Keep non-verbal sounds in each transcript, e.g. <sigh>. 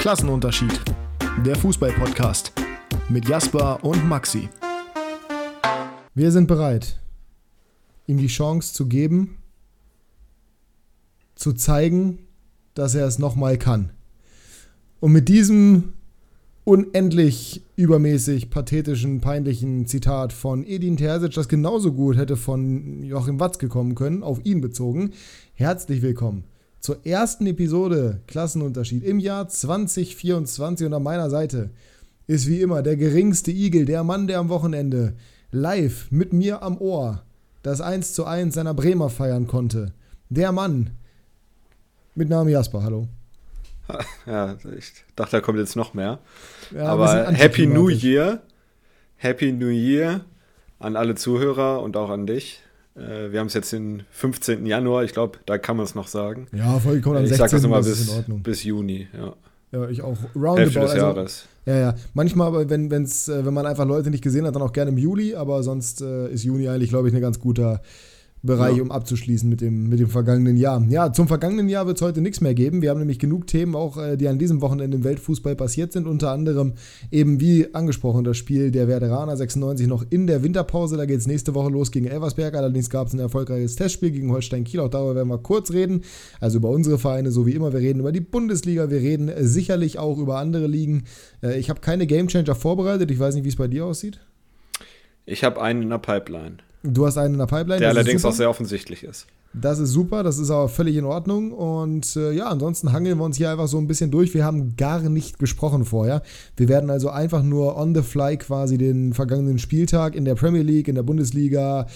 Klassenunterschied. Der Fußball-Podcast mit Jasper und Maxi. Wir sind bereit, ihm die Chance zu geben, zu zeigen, dass er es nochmal kann. Und mit diesem unendlich übermäßig pathetischen, peinlichen Zitat von Edin Terzic, das genauso gut hätte von Joachim Watzke kommen können, auf ihn bezogen. Herzlich willkommen zur ersten Episode Klassenunterschied im Jahr 2024 und an meiner Seite ist wie immer der geringste Igel, der Mann, der am Wochenende live mit mir am Ohr das 1 zu 1 seiner Bremer feiern konnte. Der Mann mit Namen Jasper, hallo. Ja, ich dachte, da kommt jetzt noch mehr. Ja, Aber Happy New Year. Happy New Year an alle Zuhörer und auch an dich. Äh, wir haben es jetzt den 15. Januar, ich glaube, da kann man es noch sagen. Ja, vollkommen am 16. Ich sage das immer bis, bis Juni, ja. Ja, ich auch. Roundabout. Hälfte des also, Jahres. Ja, ja. Manchmal, aber wenn, wenn's, äh, wenn man einfach Leute nicht gesehen hat, dann auch gerne im Juli, aber sonst äh, ist Juni eigentlich, glaube ich, ein ganz guter Bereich, ja. um abzuschließen mit dem, mit dem vergangenen Jahr. Ja, zum vergangenen Jahr wird es heute nichts mehr geben. Wir haben nämlich genug Themen auch, äh, die an diesem Wochenende im Weltfußball passiert sind. Unter anderem eben, wie angesprochen, das Spiel der Werderaner 96 noch in der Winterpause. Da geht es nächste Woche los gegen Elversberg. Allerdings gab es ein erfolgreiches Testspiel gegen Holstein Kiel. Auch darüber werden wir kurz reden. Also über unsere Vereine, so wie immer. Wir reden über die Bundesliga. Wir reden äh, sicherlich auch über andere Ligen. Äh, ich habe keine Gamechanger vorbereitet. Ich weiß nicht, wie es bei dir aussieht. Ich habe einen in der Pipeline. Du hast einen in der Pipeline. Der allerdings auch sehr offensichtlich ist. Das ist super, das ist aber völlig in Ordnung. Und äh, ja, ansonsten hangeln wir uns hier einfach so ein bisschen durch. Wir haben gar nicht gesprochen vorher. Wir werden also einfach nur on the fly quasi den vergangenen Spieltag in der Premier League, in der Bundesliga,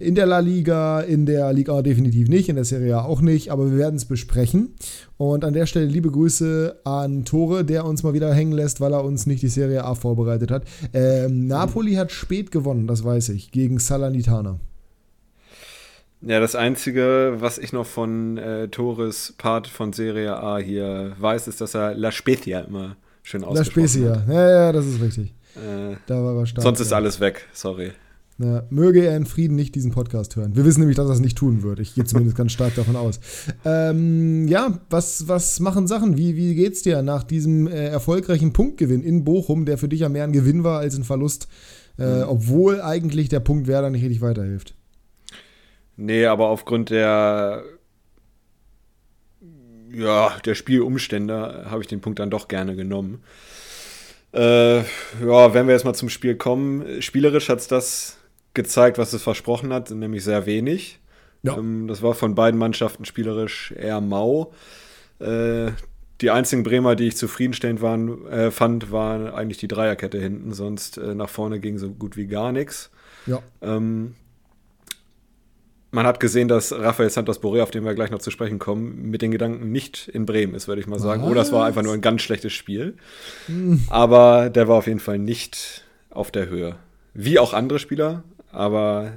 in der La Liga, in der Liga definitiv nicht, in der Serie A auch nicht, aber wir werden es besprechen. Und an der Stelle liebe Grüße an Tore, der uns mal wieder hängen lässt, weil er uns nicht die Serie A vorbereitet hat. Ähm, Napoli hat spät gewonnen, das weiß ich, gegen Salernitana. Ja, das Einzige, was ich noch von äh, Tores Part von Serie A hier weiß, ist, dass er La Spezia immer schön ausgesprochen La Spezia, hat. ja, ja, das ist richtig. Äh, da war er stark. Sonst ist ja. alles weg, sorry. Ja, möge er in Frieden nicht diesen Podcast hören. Wir wissen nämlich, dass er es nicht tun wird. Ich gehe zumindest ganz stark davon aus. Ähm, ja, was, was machen Sachen? Wie, wie geht's dir nach diesem äh, erfolgreichen Punktgewinn in Bochum, der für dich ja mehr ein Gewinn war als ein Verlust, äh, mhm. obwohl eigentlich der Punkt Werder nicht richtig weiterhilft? Nee, aber aufgrund der ja, der Spielumstände habe ich den Punkt dann doch gerne genommen. Äh, ja, wenn wir jetzt mal zum Spiel kommen, spielerisch hat es das gezeigt, was es versprochen hat, nämlich sehr wenig. Ja. Ähm, das war von beiden Mannschaften spielerisch eher mau. Äh, die einzigen Bremer, die ich zufriedenstellend waren, äh, fand, waren eigentlich die Dreierkette hinten, sonst äh, nach vorne ging so gut wie gar nichts. Ja. Ähm, man hat gesehen, dass Rafael Santos Boré, auf den wir gleich noch zu sprechen kommen, mit den Gedanken nicht in Bremen ist, würde ich mal sagen. Was? Oder es war einfach nur ein ganz schlechtes Spiel. Hm. Aber der war auf jeden Fall nicht auf der Höhe. Wie auch andere Spieler, aber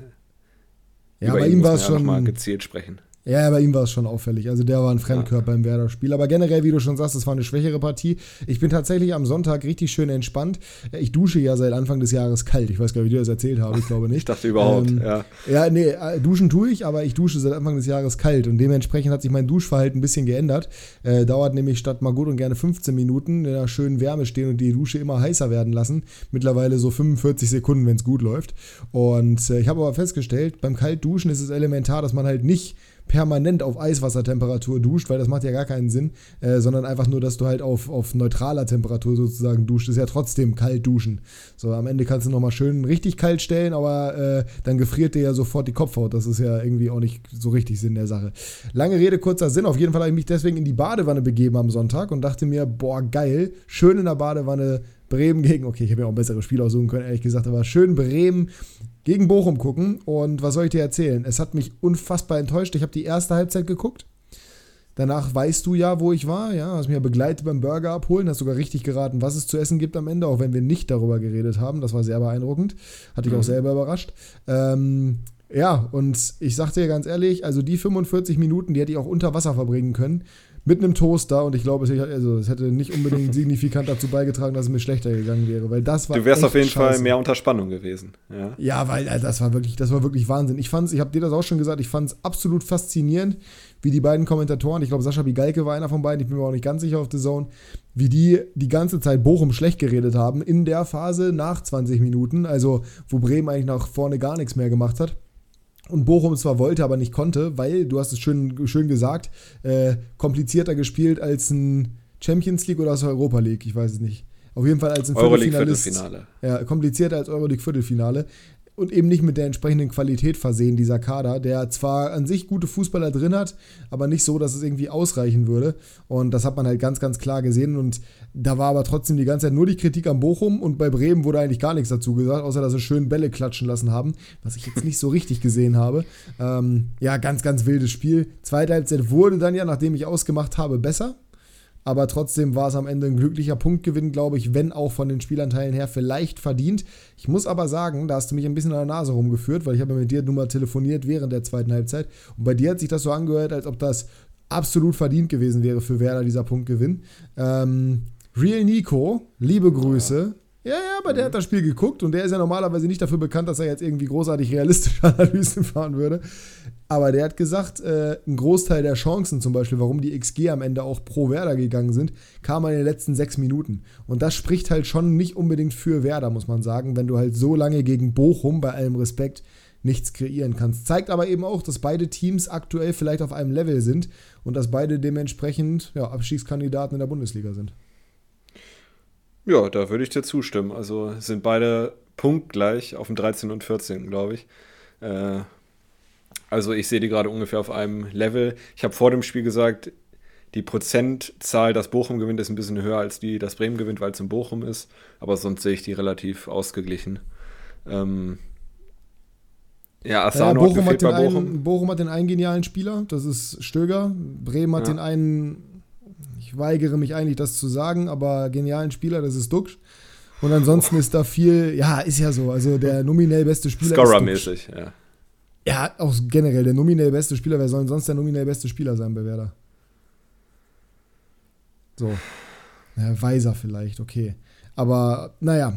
ja, bei ihm war es schon mal gezielt sprechen. Ja, bei ihm war es schon auffällig. Also der war ein Fremdkörper ja. im Werder-Spiel. Aber generell, wie du schon sagst, es war eine schwächere Partie. Ich bin tatsächlich am Sonntag richtig schön entspannt. Ich dusche ja seit Anfang des Jahres kalt. Ich weiß gar nicht, wie dir das erzählt habe. Ich glaube nicht. <laughs> ich dachte überhaupt, ähm, ja. Ja, nee, äh, duschen tue ich, aber ich dusche seit Anfang des Jahres kalt. Und dementsprechend hat sich mein Duschverhalten ein bisschen geändert. Äh, dauert nämlich statt mal gut und gerne 15 Minuten in einer schönen Wärme stehen und die Dusche immer heißer werden lassen. Mittlerweile so 45 Sekunden, wenn es gut läuft. Und äh, ich habe aber festgestellt, beim Kaltduschen ist es elementar, dass man halt nicht permanent auf Eiswassertemperatur duscht, weil das macht ja gar keinen Sinn, äh, sondern einfach nur, dass du halt auf, auf neutraler Temperatur sozusagen duscht. Ist ja trotzdem kalt duschen. So, am Ende kannst du nochmal schön richtig kalt stellen, aber äh, dann gefriert dir ja sofort die Kopfhaut. Das ist ja irgendwie auch nicht so richtig Sinn der Sache. Lange Rede, kurzer Sinn. Auf jeden Fall habe ich mich deswegen in die Badewanne begeben am Sonntag und dachte mir, boah, geil, schön in der Badewanne Bremen gegen, okay, ich habe ja auch ein besseres Spiel aussuchen können, ehrlich gesagt, aber schön Bremen gegen Bochum gucken. Und was soll ich dir erzählen? Es hat mich unfassbar enttäuscht. Ich habe die erste Halbzeit geguckt. Danach weißt du ja, wo ich war. Ja, hast mich ja begleitet beim Burger abholen, hast sogar richtig geraten, was es zu essen gibt am Ende, auch wenn wir nicht darüber geredet haben. Das war sehr beeindruckend. Hatte ich mhm. auch selber überrascht. Ähm, ja, und ich sag dir ganz ehrlich, also die 45 Minuten, die hätte ich auch unter Wasser verbringen können mit einem Toaster und ich glaube, es, also, es hätte nicht unbedingt <laughs> signifikant dazu beigetragen, dass es mir schlechter gegangen wäre, weil das war Du wärst auf jeden scheiße. Fall mehr unter Spannung gewesen. Ja, ja weil also, das war wirklich, das war wirklich Wahnsinn. Ich fand's, ich habe dir das auch schon gesagt, ich fand es absolut faszinierend, wie die beiden Kommentatoren, ich glaube Sascha Bigalke war einer von beiden, ich bin mir auch nicht ganz sicher auf The Zone, wie die die ganze Zeit Bochum schlecht geredet haben in der Phase nach 20 Minuten, also wo Bremen eigentlich nach vorne gar nichts mehr gemacht hat und Bochum zwar wollte, aber nicht konnte, weil, du hast es schön, schön gesagt, äh, komplizierter gespielt als ein Champions League oder als Europa League, ich weiß es nicht. Auf jeden Fall als ein Viertelfinale. Ja, komplizierter als Euroleague Viertelfinale und eben nicht mit der entsprechenden Qualität versehen, dieser Kader, der zwar an sich gute Fußballer drin hat, aber nicht so, dass es irgendwie ausreichen würde. Und das hat man halt ganz, ganz klar gesehen. Und da war aber trotzdem die ganze Zeit nur die Kritik am Bochum und bei Bremen wurde eigentlich gar nichts dazu gesagt, außer dass sie schön Bälle klatschen lassen haben, was ich jetzt nicht so richtig gesehen habe. Ähm, ja, ganz, ganz wildes Spiel. Zweite Halbzeit wurde dann ja, nachdem ich ausgemacht habe, besser aber trotzdem war es am Ende ein glücklicher Punktgewinn, glaube ich, wenn auch von den Spielanteilen her vielleicht verdient. Ich muss aber sagen, da hast du mich ein bisschen an der Nase rumgeführt, weil ich habe mit dir nun mal telefoniert während der zweiten Halbzeit und bei dir hat sich das so angehört, als ob das absolut verdient gewesen wäre für Werder, dieser Punktgewinn. Ähm, Real Nico, liebe Grüße. Ja, ja, aber der hat das Spiel geguckt und der ist ja normalerweise nicht dafür bekannt, dass er jetzt irgendwie großartig realistische <laughs> Analysen fahren würde. Aber der hat gesagt, äh, ein Großteil der Chancen, zum Beispiel, warum die XG am Ende auch pro Werder gegangen sind, kam in den letzten sechs Minuten. Und das spricht halt schon nicht unbedingt für Werder, muss man sagen, wenn du halt so lange gegen Bochum, bei allem Respekt, nichts kreieren kannst. Zeigt aber eben auch, dass beide Teams aktuell vielleicht auf einem Level sind und dass beide dementsprechend ja, Abstiegskandidaten in der Bundesliga sind. Ja, da würde ich dir zustimmen. Also sind beide punktgleich auf dem 13 und 14, glaube ich. Äh, also ich sehe die gerade ungefähr auf einem Level. Ich habe vor dem Spiel gesagt, die Prozentzahl, dass Bochum gewinnt, ist ein bisschen höher als die, dass Bremen gewinnt, weil es in Bochum ist. Aber sonst sehe ich die relativ ausgeglichen. Ähm, ja, Asano ja, Bochum, hat, hat Bochum. Einen, Bochum hat den einen genialen Spieler, das ist Stöger. Bremen hat ja. den einen ich weigere mich eigentlich, das zu sagen, aber genialen Spieler, das ist Duxch. Und ansonsten ist da viel, ja, ist ja so. Also der nominell beste Spieler Scorer-mäßig, ja. Ja, auch generell der nominell beste Spieler. Wer soll denn sonst der nominell beste Spieler sein bei Werder? So. Ja, Weiser vielleicht, okay. Aber naja,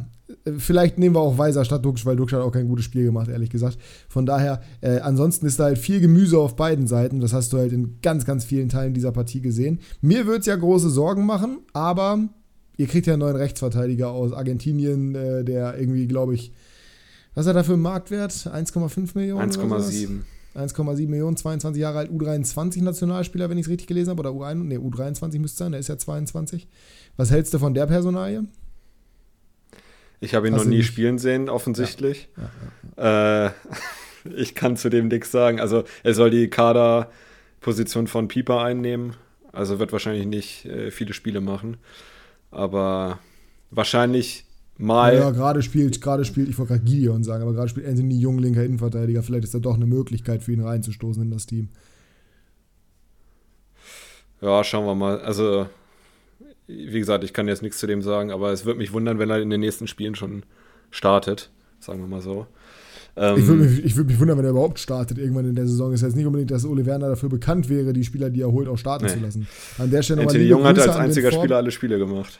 vielleicht nehmen wir auch Weiser statt Dux, weil Dux hat auch kein gutes Spiel gemacht, ehrlich gesagt. Von daher, äh, ansonsten ist da halt viel Gemüse auf beiden Seiten. Das hast du halt in ganz, ganz vielen Teilen dieser Partie gesehen. Mir wird es ja große Sorgen machen, aber ihr kriegt ja einen neuen Rechtsverteidiger aus Argentinien, äh, der irgendwie, glaube ich, was hat er für einen Marktwert? 1,5 Millionen? 1,7. 1,7 Millionen, 22 Jahre alt, U23-Nationalspieler, wenn ich es richtig gelesen habe, oder U1, nee, U23 müsste sein, der ist ja 22. Was hältst du von der Personalie? Ich habe ihn Hast noch nie spielen sehen, offensichtlich. Ja. Ja, ja, äh, <laughs> ich kann zu dem nichts sagen. Also er soll die Kaderposition von Pieper einnehmen. Also wird wahrscheinlich nicht äh, viele Spiele machen. Aber wahrscheinlich mal. Ja, gerade spielt, gerade spielt, ich wollte gerade Gideon sagen, aber gerade spielt Anthony Jung, linker Innenverteidiger. Vielleicht ist da doch eine Möglichkeit für ihn reinzustoßen in das Team. Ja, schauen wir mal. Also wie gesagt, ich kann jetzt nichts zu dem sagen, aber es würde mich wundern, wenn er in den nächsten Spielen schon startet, sagen wir mal so. Ähm, ich würde mich, würd mich, wundern, wenn er überhaupt startet irgendwann in der Saison. Ist jetzt nicht unbedingt, dass Ole Werner dafür bekannt wäre, die Spieler, die er holt, auch starten nee. zu lassen. An der Stelle Anthony Jung hat als einziger Spieler alle Spiele gemacht.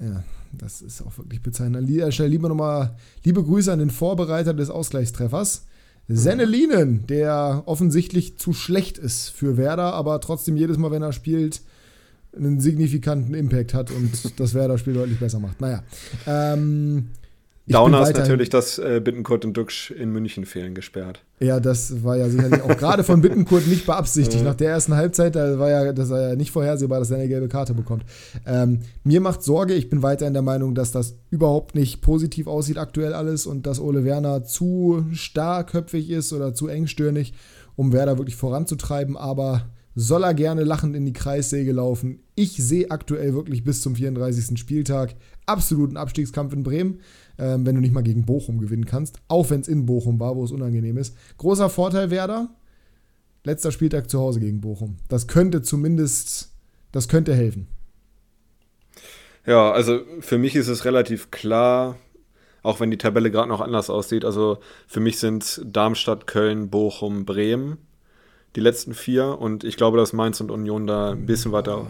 Ja, das ist auch wirklich bezeichnend. An der Stelle lieber nochmal liebe Grüße an den Vorbereiter des Ausgleichstreffers. Sennelinen, der offensichtlich zu schlecht ist für Werder, aber trotzdem jedes Mal, wenn er spielt, einen signifikanten Impact hat und <laughs> das Werder-Spiel deutlich besser macht. Naja. Ähm, Downer ist natürlich, dass äh, Bittenkurt und Duxch in München fehlen gesperrt. Ja, das war ja sicherlich auch gerade von Bittenkurt nicht beabsichtigt. Nach der ersten Halbzeit, da war ja, das war ja nicht vorhersehbar, dass er eine gelbe Karte bekommt. Ähm, mir macht Sorge, ich bin weiterhin der Meinung, dass das überhaupt nicht positiv aussieht aktuell alles und dass Ole Werner zu starrköpfig ist oder zu engstirnig, um Werder wirklich voranzutreiben. Aber soll er gerne lachend in die Kreissäge laufen. Ich sehe aktuell wirklich bis zum 34. Spieltag absoluten Abstiegskampf in Bremen, ähm, wenn du nicht mal gegen Bochum gewinnen kannst, auch wenn es in Bochum war, wo es unangenehm ist. Großer Vorteil Werder, letzter Spieltag zu Hause gegen Bochum. Das könnte zumindest, das könnte helfen. Ja, also für mich ist es relativ klar, auch wenn die Tabelle gerade noch anders aussieht. Also für mich sind Darmstadt, Köln, Bochum, Bremen die letzten vier. Und ich glaube, dass Mainz und Union da ein bisschen weiter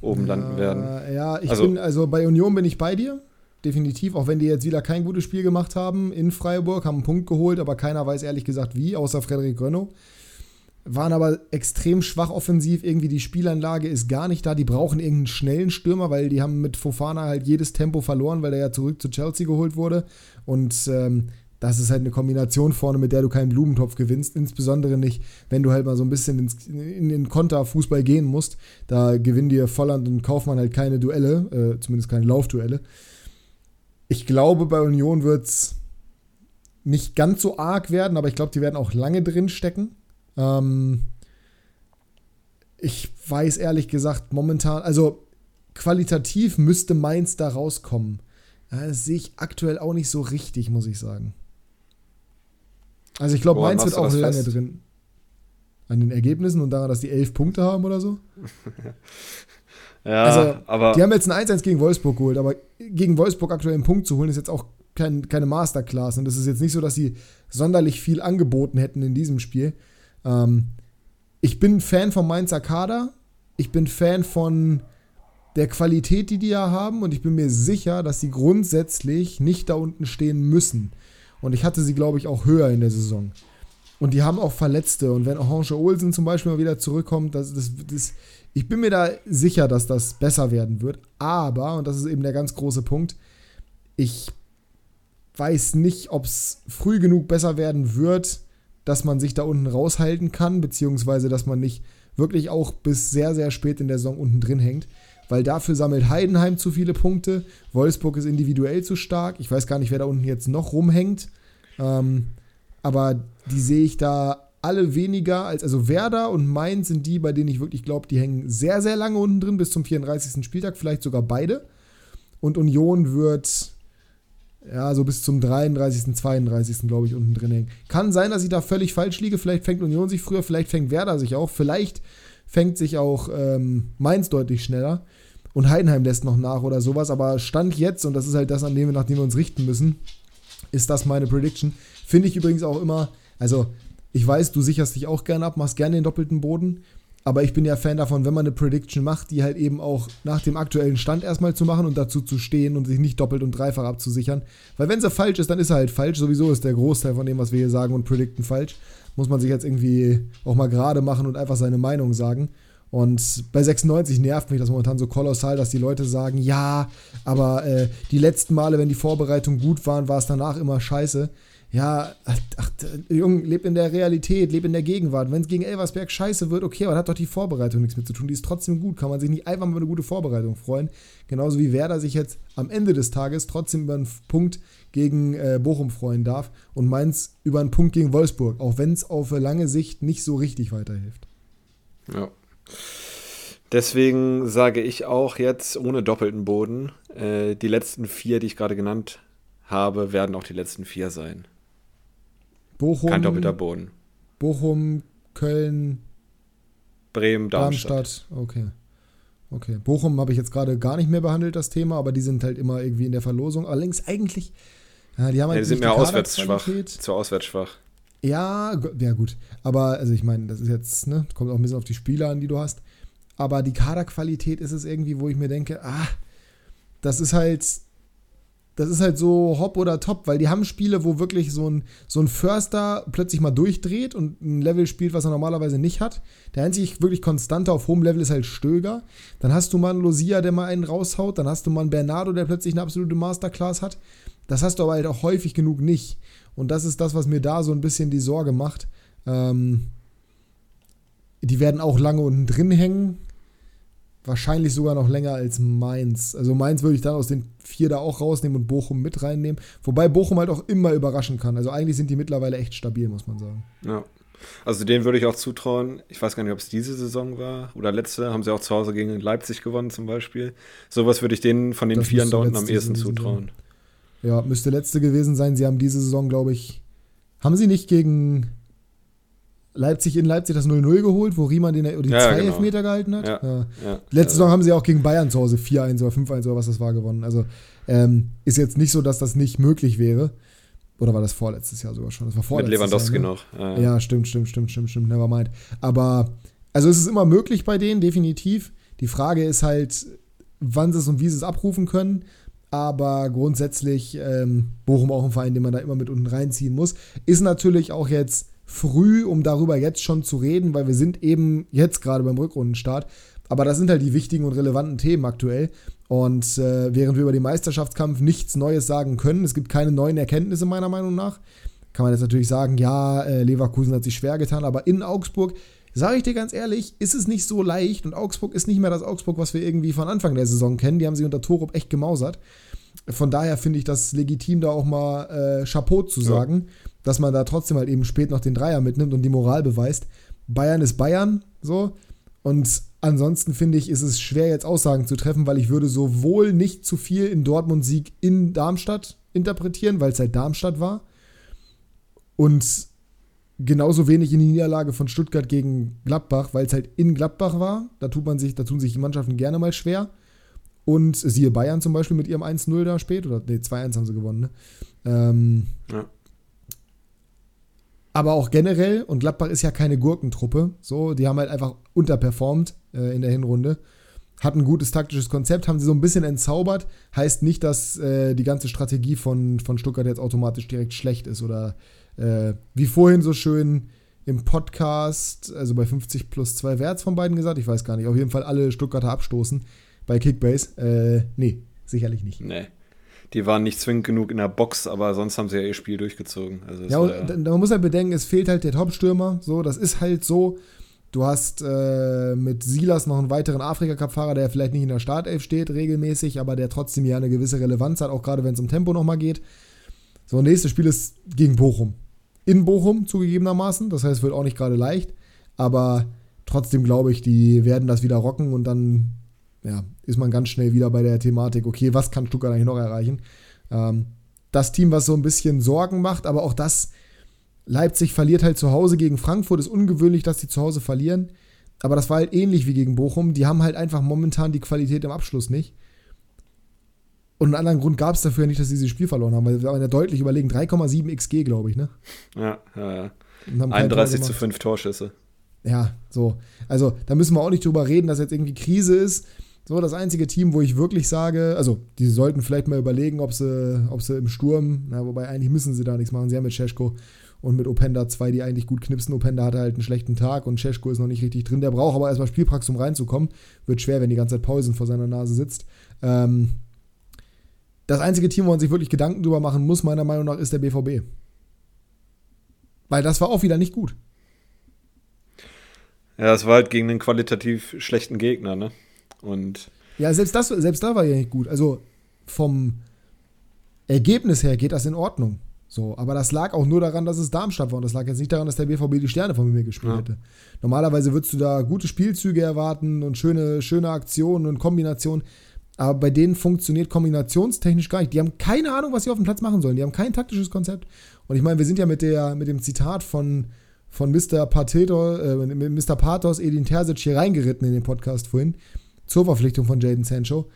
oben landen werden. Ja, ich also, bin, also bei Union bin ich bei dir. Definitiv, auch wenn die jetzt wieder kein gutes Spiel gemacht haben in Freiburg, haben einen Punkt geholt, aber keiner weiß ehrlich gesagt wie, außer Frederik Grönno. Waren aber extrem schwach offensiv. Irgendwie die Spielanlage ist gar nicht da. Die brauchen irgendeinen schnellen Stürmer, weil die haben mit Fofana halt jedes Tempo verloren, weil der ja zurück zu Chelsea geholt wurde. Und ähm, das ist halt eine Kombination vorne, mit der du keinen Blumentopf gewinnst. Insbesondere nicht, wenn du halt mal so ein bisschen ins, in den Konterfußball gehen musst. Da gewinnen dir Volland und Kaufmann halt keine Duelle, äh, zumindest keine Laufduelle. Ich glaube, bei Union wird es nicht ganz so arg werden, aber ich glaube, die werden auch lange drin stecken. Ähm ich weiß ehrlich gesagt momentan, also qualitativ müsste Mainz da rauskommen. Das sehe ich aktuell auch nicht so richtig, muss ich sagen. Also ich glaube, Mainz wird auch lange fest? drin. An den Ergebnissen und daran, dass die elf Punkte haben oder so. <laughs> ja, also, aber. Die haben jetzt ein 1-1 gegen Wolfsburg geholt, aber gegen Wolfsburg aktuell einen Punkt zu holen, ist jetzt auch kein, keine Masterclass. Und es ist jetzt nicht so, dass sie sonderlich viel angeboten hätten in diesem Spiel. Ähm, ich bin Fan von Mainzer Kader. Ich bin Fan von der Qualität, die die ja haben. Und ich bin mir sicher, dass sie grundsätzlich nicht da unten stehen müssen. Und ich hatte sie, glaube ich, auch höher in der Saison. Und die haben auch Verletzte. Und wenn Orange Olsen zum Beispiel mal wieder zurückkommt, das, das, das, ich bin mir da sicher, dass das besser werden wird. Aber, und das ist eben der ganz große Punkt, ich weiß nicht, ob es früh genug besser werden wird, dass man sich da unten raushalten kann, beziehungsweise dass man nicht wirklich auch bis sehr, sehr spät in der Saison unten drin hängt weil dafür sammelt Heidenheim zu viele Punkte. Wolfsburg ist individuell zu stark. Ich weiß gar nicht, wer da unten jetzt noch rumhängt. Ähm, aber die sehe ich da alle weniger als, also Werder und Mainz sind die, bei denen ich wirklich glaube, die hängen sehr, sehr lange unten drin, bis zum 34. Spieltag, vielleicht sogar beide. Und Union wird, ja, so bis zum 33., 32. glaube ich, unten drin hängen. Kann sein, dass ich da völlig falsch liege. Vielleicht fängt Union sich früher, vielleicht fängt Werder sich auch. Vielleicht fängt sich auch ähm, Mainz deutlich schneller und Heidenheim lässt noch nach oder sowas. Aber Stand jetzt, und das ist halt das, an dem wir, nach dem wir uns richten müssen, ist das meine Prediction. Finde ich übrigens auch immer, also ich weiß, du sicherst dich auch gerne ab, machst gerne den doppelten Boden. Aber ich bin ja Fan davon, wenn man eine Prediction macht, die halt eben auch nach dem aktuellen Stand erstmal zu machen und dazu zu stehen und sich nicht doppelt und dreifach abzusichern. Weil wenn sie falsch ist, dann ist er halt falsch. Sowieso ist der Großteil von dem, was wir hier sagen und predikten falsch muss man sich jetzt irgendwie auch mal gerade machen und einfach seine Meinung sagen. Und bei 96 nervt mich das momentan so kolossal, dass die Leute sagen, ja, aber äh, die letzten Male, wenn die Vorbereitungen gut waren, war es danach immer scheiße. Ja, ach, Junge, leb in der Realität, leb in der Gegenwart. Wenn es gegen Elversberg scheiße wird, okay, aber hat doch die Vorbereitung nichts mit zu tun. Die ist trotzdem gut. Kann man sich nicht einfach mal über eine gute Vorbereitung freuen. Genauso wie Werder sich jetzt am Ende des Tages trotzdem über einen Punkt gegen äh, Bochum freuen darf und Mainz über einen Punkt gegen Wolfsburg, auch wenn es auf lange Sicht nicht so richtig weiterhilft. Ja. Deswegen sage ich auch jetzt ohne doppelten Boden, äh, die letzten vier, die ich gerade genannt habe, werden auch die letzten vier sein. Bochum. Kein doppelter Boden. Bochum, Köln, Bremen, Darmstadt. Darmstadt. Okay. Okay. Bochum habe ich jetzt gerade gar nicht mehr behandelt, das Thema, aber die sind halt immer irgendwie in der Verlosung. Allerdings eigentlich ja, die haben halt ja, die sind mehr auswärts schwach. Zu auswärts schwach. Ja, ja gut. Aber, also ich meine, das ist jetzt, ne, kommt auch ein bisschen auf die Spieler an, die du hast. Aber die Kaderqualität ist es irgendwie, wo ich mir denke, ah, das ist halt, das ist halt so hopp oder top, weil die haben Spiele, wo wirklich so ein, so ein Förster plötzlich mal durchdreht und ein Level spielt, was er normalerweise nicht hat. Der einzig wirklich konstante auf hohem Level ist halt Stöger. Dann hast du mal einen Losia, der mal einen raushaut. Dann hast du mal einen Bernardo, der plötzlich eine absolute Masterclass hat. Das hast du aber halt auch häufig genug nicht. Und das ist das, was mir da so ein bisschen die Sorge macht. Ähm, die werden auch lange unten drin hängen. Wahrscheinlich sogar noch länger als Mainz. Also Mainz würde ich dann aus den vier da auch rausnehmen und Bochum mit reinnehmen. Wobei Bochum halt auch immer überraschen kann. Also eigentlich sind die mittlerweile echt stabil, muss man sagen. Ja. Also denen würde ich auch zutrauen. Ich weiß gar nicht, ob es diese Saison war oder letzte. Haben sie auch zu Hause gegen Leipzig gewonnen zum Beispiel. Sowas würde ich denen von den das Vieren da unten am ehesten zutrauen. Saison. Ja, müsste letzte gewesen sein. Sie haben diese Saison, glaube ich, haben sie nicht gegen Leipzig in Leipzig das 0-0 geholt, wo Riemann den, die ja, zwei genau. Elfmeter gehalten hat? Ja, ja. Letzte Saison haben sie auch gegen Bayern zu Hause 4-1 oder 5-1 oder was das war gewonnen. Also ähm, ist jetzt nicht so, dass das nicht möglich wäre. Oder war das vorletztes Jahr sogar schon? Das war vorletztes Mit Lewandowski Jahr, ne? noch. Ja. ja, stimmt, stimmt, stimmt, stimmt, stimmt. Nevermind. Aber, also es ist immer möglich bei denen, definitiv. Die Frage ist halt, wann sie es und wie sie es abrufen können. Aber grundsätzlich, ähm, Bochum auch ein Verein, den man da immer mit unten reinziehen muss, ist natürlich auch jetzt früh, um darüber jetzt schon zu reden, weil wir sind eben jetzt gerade beim Rückrundenstart. Aber das sind halt die wichtigen und relevanten Themen aktuell. Und äh, während wir über den Meisterschaftskampf nichts Neues sagen können, es gibt keine neuen Erkenntnisse meiner Meinung nach, kann man jetzt natürlich sagen, ja, äh, Leverkusen hat sich schwer getan, aber in Augsburg, sage ich dir ganz ehrlich, ist es nicht so leicht und Augsburg ist nicht mehr das Augsburg, was wir irgendwie von Anfang der Saison kennen. Die haben sich unter Torup echt gemausert. Von daher finde ich das legitim, da auch mal äh, Chapeau zu sagen, ja. dass man da trotzdem halt eben spät noch den Dreier mitnimmt und die Moral beweist. Bayern ist Bayern, so. Und ansonsten finde ich, ist es schwer, jetzt Aussagen zu treffen, weil ich würde sowohl nicht zu viel in Dortmund-Sieg in Darmstadt interpretieren, weil es halt Darmstadt war. Und genauso wenig in die Niederlage von Stuttgart gegen Gladbach, weil es halt in Gladbach war. Da, tut man sich, da tun sich die Mannschaften gerne mal schwer. Und siehe Bayern zum Beispiel mit ihrem 1-0 da spät, oder nee, 2-1 haben sie gewonnen, ne? Ähm, ja. Aber auch generell, und Gladbach ist ja keine Gurkentruppe, so, die haben halt einfach unterperformt äh, in der Hinrunde. Hatten ein gutes taktisches Konzept, haben sie so ein bisschen entzaubert. Heißt nicht, dass äh, die ganze Strategie von, von Stuttgart jetzt automatisch direkt schlecht ist oder äh, wie vorhin so schön im Podcast, also bei 50 plus 2 Werts von beiden gesagt, ich weiß gar nicht, auf jeden Fall alle Stuttgarter abstoßen bei Kickbase. Äh, nee, sicherlich nicht. Nee. Die waren nicht zwingend genug in der Box, aber sonst haben sie ja ihr Spiel durchgezogen. Also ja, und man muss halt bedenken, es fehlt halt der Topstürmer. So, das ist halt so. Du hast äh, mit Silas noch einen weiteren Afrika-Cup-Fahrer, der vielleicht nicht in der Startelf steht regelmäßig, aber der trotzdem ja eine gewisse Relevanz hat, auch gerade wenn es um Tempo nochmal geht. So, nächstes Spiel ist gegen Bochum. In Bochum zugegebenermaßen, das heißt, wird auch nicht gerade leicht, aber trotzdem glaube ich, die werden das wieder rocken und dann ja, ist man ganz schnell wieder bei der Thematik, okay, was kann Stuttgart eigentlich noch erreichen? Ähm, das Team, was so ein bisschen Sorgen macht, aber auch das, Leipzig verliert halt zu Hause gegen Frankfurt, ist ungewöhnlich, dass die zu Hause verlieren. Aber das war halt ähnlich wie gegen Bochum. Die haben halt einfach momentan die Qualität im Abschluss nicht. Und einen anderen Grund gab es dafür nicht, dass sie dieses Spiel verloren haben, weil wir waren ja deutlich überlegen. 3,7 XG, glaube ich, ne? Ja, ja, ja. 31 zu 5 Torschüsse. Ja, so. Also, da müssen wir auch nicht drüber reden, dass jetzt irgendwie Krise ist. So, das einzige Team, wo ich wirklich sage, also, die sollten vielleicht mal überlegen, ob sie, ob sie im Sturm, na, wobei eigentlich müssen sie da nichts machen. Sie haben mit Cesko und mit Openda zwei, die eigentlich gut knipsen. Openda hatte halt einen schlechten Tag und Cesko ist noch nicht richtig drin. Der braucht aber erstmal Spielpraxis, um reinzukommen. Wird schwer, wenn die ganze Zeit Pausen vor seiner Nase sitzt. Ähm, das einzige Team, wo man sich wirklich Gedanken drüber machen muss, meiner Meinung nach, ist der BVB. Weil das war auch wieder nicht gut. Ja, es war halt gegen einen qualitativ schlechten Gegner, ne? Und. Ja, selbst, das, selbst da war ja nicht gut. Also vom Ergebnis her geht das in Ordnung. So, aber das lag auch nur daran, dass es Darmstadt war. Und das lag jetzt nicht daran, dass der BVB die Sterne von mir gespielt ja. hätte. Normalerweise würdest du da gute Spielzüge erwarten und schöne, schöne Aktionen und Kombinationen. Aber bei denen funktioniert kombinationstechnisch gar nicht. Die haben keine Ahnung, was sie auf dem Platz machen sollen. Die haben kein taktisches Konzept. Und ich meine, wir sind ja mit, der, mit dem Zitat von, von Mr. Pateto, äh, Mr. Pathos Edin Terzic hier reingeritten in den Podcast vorhin zur Verpflichtung von Jaden Sancho.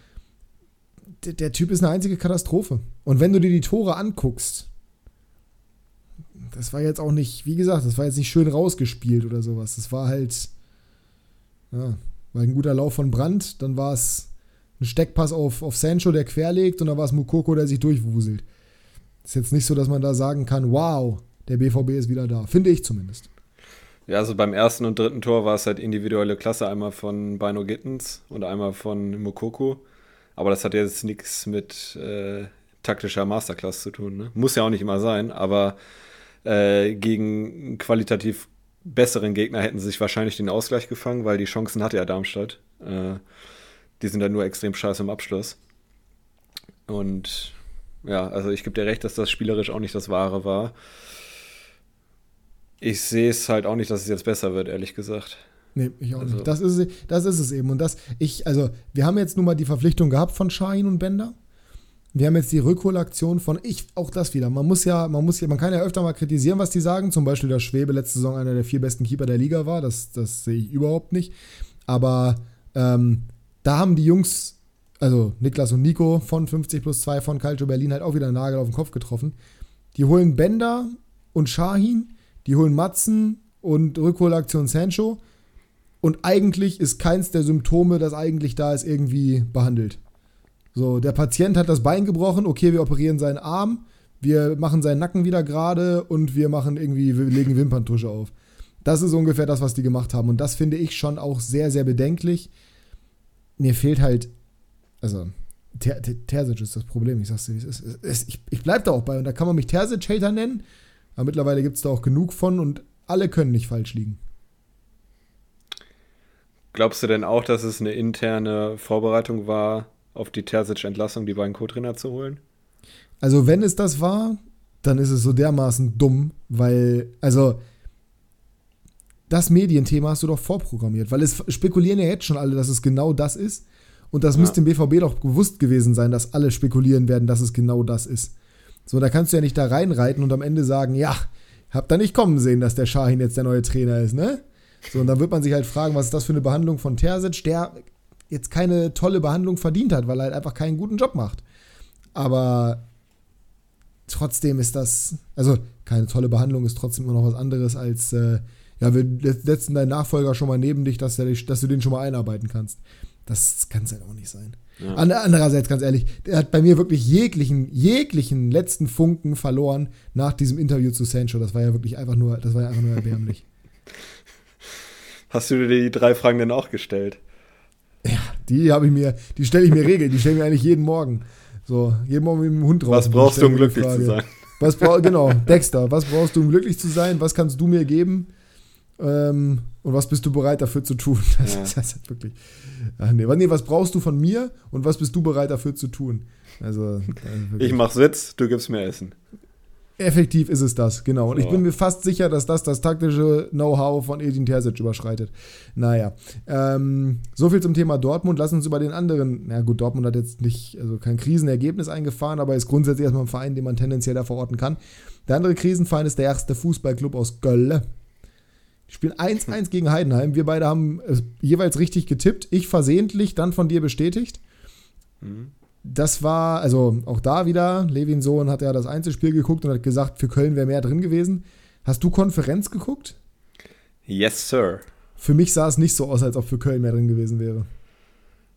Der, der Typ ist eine einzige Katastrophe. Und wenn du dir die Tore anguckst, das war jetzt auch nicht, wie gesagt, das war jetzt nicht schön rausgespielt oder sowas. Das war halt, ja, war ein guter Lauf von Brandt, dann war es ein Steckpass auf, auf Sancho, der querlegt, und dann war es Mukoko, der sich durchwuselt. Ist jetzt nicht so, dass man da sagen kann, wow, der BVB ist wieder da. Finde ich zumindest. Ja, also beim ersten und dritten Tor war es halt individuelle Klasse, einmal von Bino Gittens und einmal von Mukoko. Aber das hat jetzt nichts mit äh, taktischer Masterclass zu tun. Ne? Muss ja auch nicht immer sein, aber äh, gegen qualitativ besseren Gegner hätten sie sich wahrscheinlich den Ausgleich gefangen, weil die Chancen hatte ja Darmstadt. Äh, die sind dann nur extrem scheiße im Abschluss. Und ja, also ich gebe dir recht, dass das spielerisch auch nicht das Wahre war. Ich sehe es halt auch nicht, dass es jetzt besser wird, ehrlich gesagt. Nee, ich auch also. nicht. Das ist, das ist es eben. Und das, ich, also, wir haben jetzt nun mal die Verpflichtung gehabt von Shahin und Bender. Wir haben jetzt die Rückholaktion von, ich, auch das wieder. Man muss ja, man muss ja, man kann ja öfter mal kritisieren, was die sagen. Zum Beispiel, dass Schwebe letzte Saison einer der vier besten Keeper der Liga war. Das, das sehe ich überhaupt nicht. Aber ähm, da haben die Jungs, also Niklas und Nico von 50 plus 2 von Calcio Berlin halt auch wieder einen Nagel auf den Kopf getroffen. die holen Bender und Shahin, die holen Matzen und Rückholaktion Sancho. Und eigentlich ist keins der Symptome, das eigentlich da ist, irgendwie behandelt. So, der Patient hat das Bein gebrochen, okay, wir operieren seinen Arm, wir machen seinen Nacken wieder gerade und wir machen irgendwie, wir legen Wimperntusche auf. Das ist ungefähr das, was die gemacht haben. Und das finde ich schon auch sehr, sehr bedenklich. Mir fehlt halt, also, Ter Ter Terzic ist das Problem. Ich sag's dir, es ist, ich, ich bleib da auch bei. Und da kann man mich Terzic-Hater nennen. Aber mittlerweile gibt es da auch genug von und alle können nicht falsch liegen. Glaubst du denn auch, dass es eine interne Vorbereitung war, auf die Terzic-Entlassung die beiden Co-Trainer zu holen? Also, wenn es das war, dann ist es so dermaßen dumm, weil, also, das Medienthema hast du doch vorprogrammiert, weil es spekulieren ja jetzt schon alle, dass es genau das ist. Und das ja. müsste dem BVB doch bewusst gewesen sein, dass alle spekulieren werden, dass es genau das ist. So, da kannst du ja nicht da reinreiten und am Ende sagen, ja, habt ihr nicht kommen sehen, dass der Shahin jetzt der neue Trainer ist, ne? So, und dann wird man sich halt fragen, was ist das für eine Behandlung von Terzic, der jetzt keine tolle Behandlung verdient hat, weil er halt einfach keinen guten Job macht. Aber trotzdem ist das, also keine tolle Behandlung ist trotzdem immer noch was anderes als, äh, ja, wir setzen deinen Nachfolger schon mal neben dich, dass, der, dass du den schon mal einarbeiten kannst. Das kann es halt auch nicht sein. Ja. Andererseits, ganz ehrlich, der hat bei mir wirklich jeglichen, jeglichen letzten Funken verloren nach diesem Interview zu Sancho. Das war ja wirklich einfach nur, das war ja einfach nur erbärmlich. <laughs> Hast du dir die drei Fragen denn auch gestellt? Ja, die habe ich mir, die stelle ich mir regeln, die stelle ich mir eigentlich jeden Morgen. So, jeden Morgen mit dem Hund drauf. Was brauchst du, um glücklich zu sein? Was genau, Dexter, was brauchst du, um glücklich zu sein? Was kannst du mir geben? Ähm, und was bist du bereit dafür zu tun? <laughs> Das, ja. ist, ist wirklich. Ach nee, nee, was brauchst du von mir und was bist du bereit dafür zu tun? Also, ich mach Sitz, du gibst mir Essen. Effektiv ist es das, genau. Und ja. ich bin mir fast sicher, dass das das taktische Know-how von Edin Terzic überschreitet. Naja, ähm, so viel zum Thema Dortmund. Lass uns über den anderen, na gut, Dortmund hat jetzt nicht, also kein Krisenergebnis eingefahren, aber ist grundsätzlich erstmal ein Verein, den man tendenziell da verorten kann. Der andere Krisenverein ist der erste Fußballclub aus Gölle. Spielen 1-1 gegen Heidenheim. Wir beide haben es jeweils richtig getippt. Ich versehentlich, dann von dir bestätigt. Mhm. Das war, also auch da wieder, Levin Sohn hat ja das Einzelspiel geguckt und hat gesagt, für Köln wäre mehr drin gewesen. Hast du Konferenz geguckt? Yes, sir. Für mich sah es nicht so aus, als ob für Köln mehr drin gewesen wäre.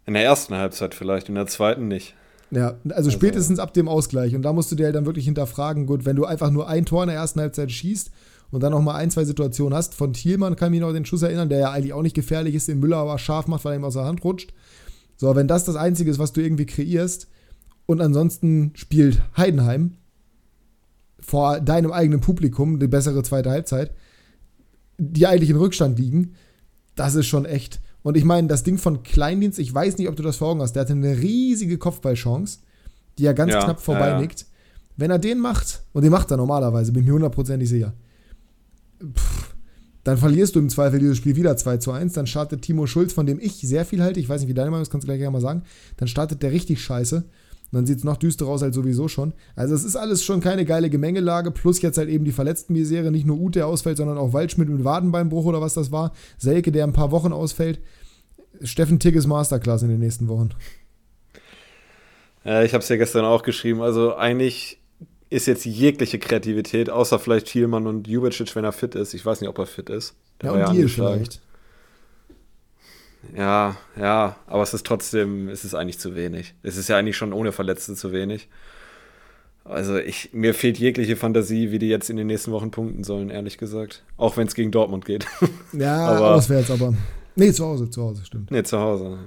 In der ersten Halbzeit vielleicht, in der zweiten nicht. Ja, also, also spätestens ab dem Ausgleich. Und da musst du dir halt dann wirklich hinterfragen, gut, wenn du einfach nur ein Tor in der ersten Halbzeit schießt und dann noch mal ein, zwei Situationen hast. Von Thielmann kann ich mich noch an den Schuss erinnern, der ja eigentlich auch nicht gefährlich ist, den Müller aber scharf macht, weil er ihm aus der Hand rutscht. So, wenn das das Einzige ist, was du irgendwie kreierst und ansonsten spielt Heidenheim vor deinem eigenen Publikum die bessere zweite Halbzeit, die eigentlich in Rückstand liegen, das ist schon echt. Und ich meine, das Ding von Kleindienst, ich weiß nicht, ob du das vor Augen hast, der hatte eine riesige Kopfballchance, die er ganz ja, knapp vorbeinickt. Ja, ja. Wenn er den macht, und den macht er normalerweise, bin ich mir hundertprozentig sicher, pff, dann verlierst du im Zweifel dieses Spiel wieder 2 zu 1. Dann startet Timo Schulz, von dem ich sehr viel halte. Ich weiß nicht, wie deine Meinung ist, kannst du gleich mal sagen. Dann startet der richtig scheiße. Und dann sieht es noch düsterer aus als sowieso schon. Also es ist alles schon keine geile Gemengelage. Plus jetzt halt eben die verletzten Misere. Nicht nur Ute, der ausfällt, sondern auch Waldschmidt mit Wadenbeinbruch oder was das war. Selke, der ein paar Wochen ausfällt. Steffen Tigges Masterclass in den nächsten Wochen. Ja, ich habe es ja gestern auch geschrieben. Also eigentlich ist jetzt jegliche Kreativität, außer vielleicht Thielmann und Jubicic, wenn er fit ist. Ich weiß nicht, ob er fit ist. Der ja, und ja vielleicht. Ja, ja, aber es ist trotzdem, es ist eigentlich zu wenig. Es ist ja eigentlich schon ohne Verletzte zu wenig. Also ich, mir fehlt jegliche Fantasie, wie die jetzt in den nächsten Wochen punkten sollen, ehrlich gesagt. Auch wenn es gegen Dortmund geht. <laughs> Ja, aber, auswärts aber. Nee, zu Hause, zu Hause, stimmt. Nee, zu Hause.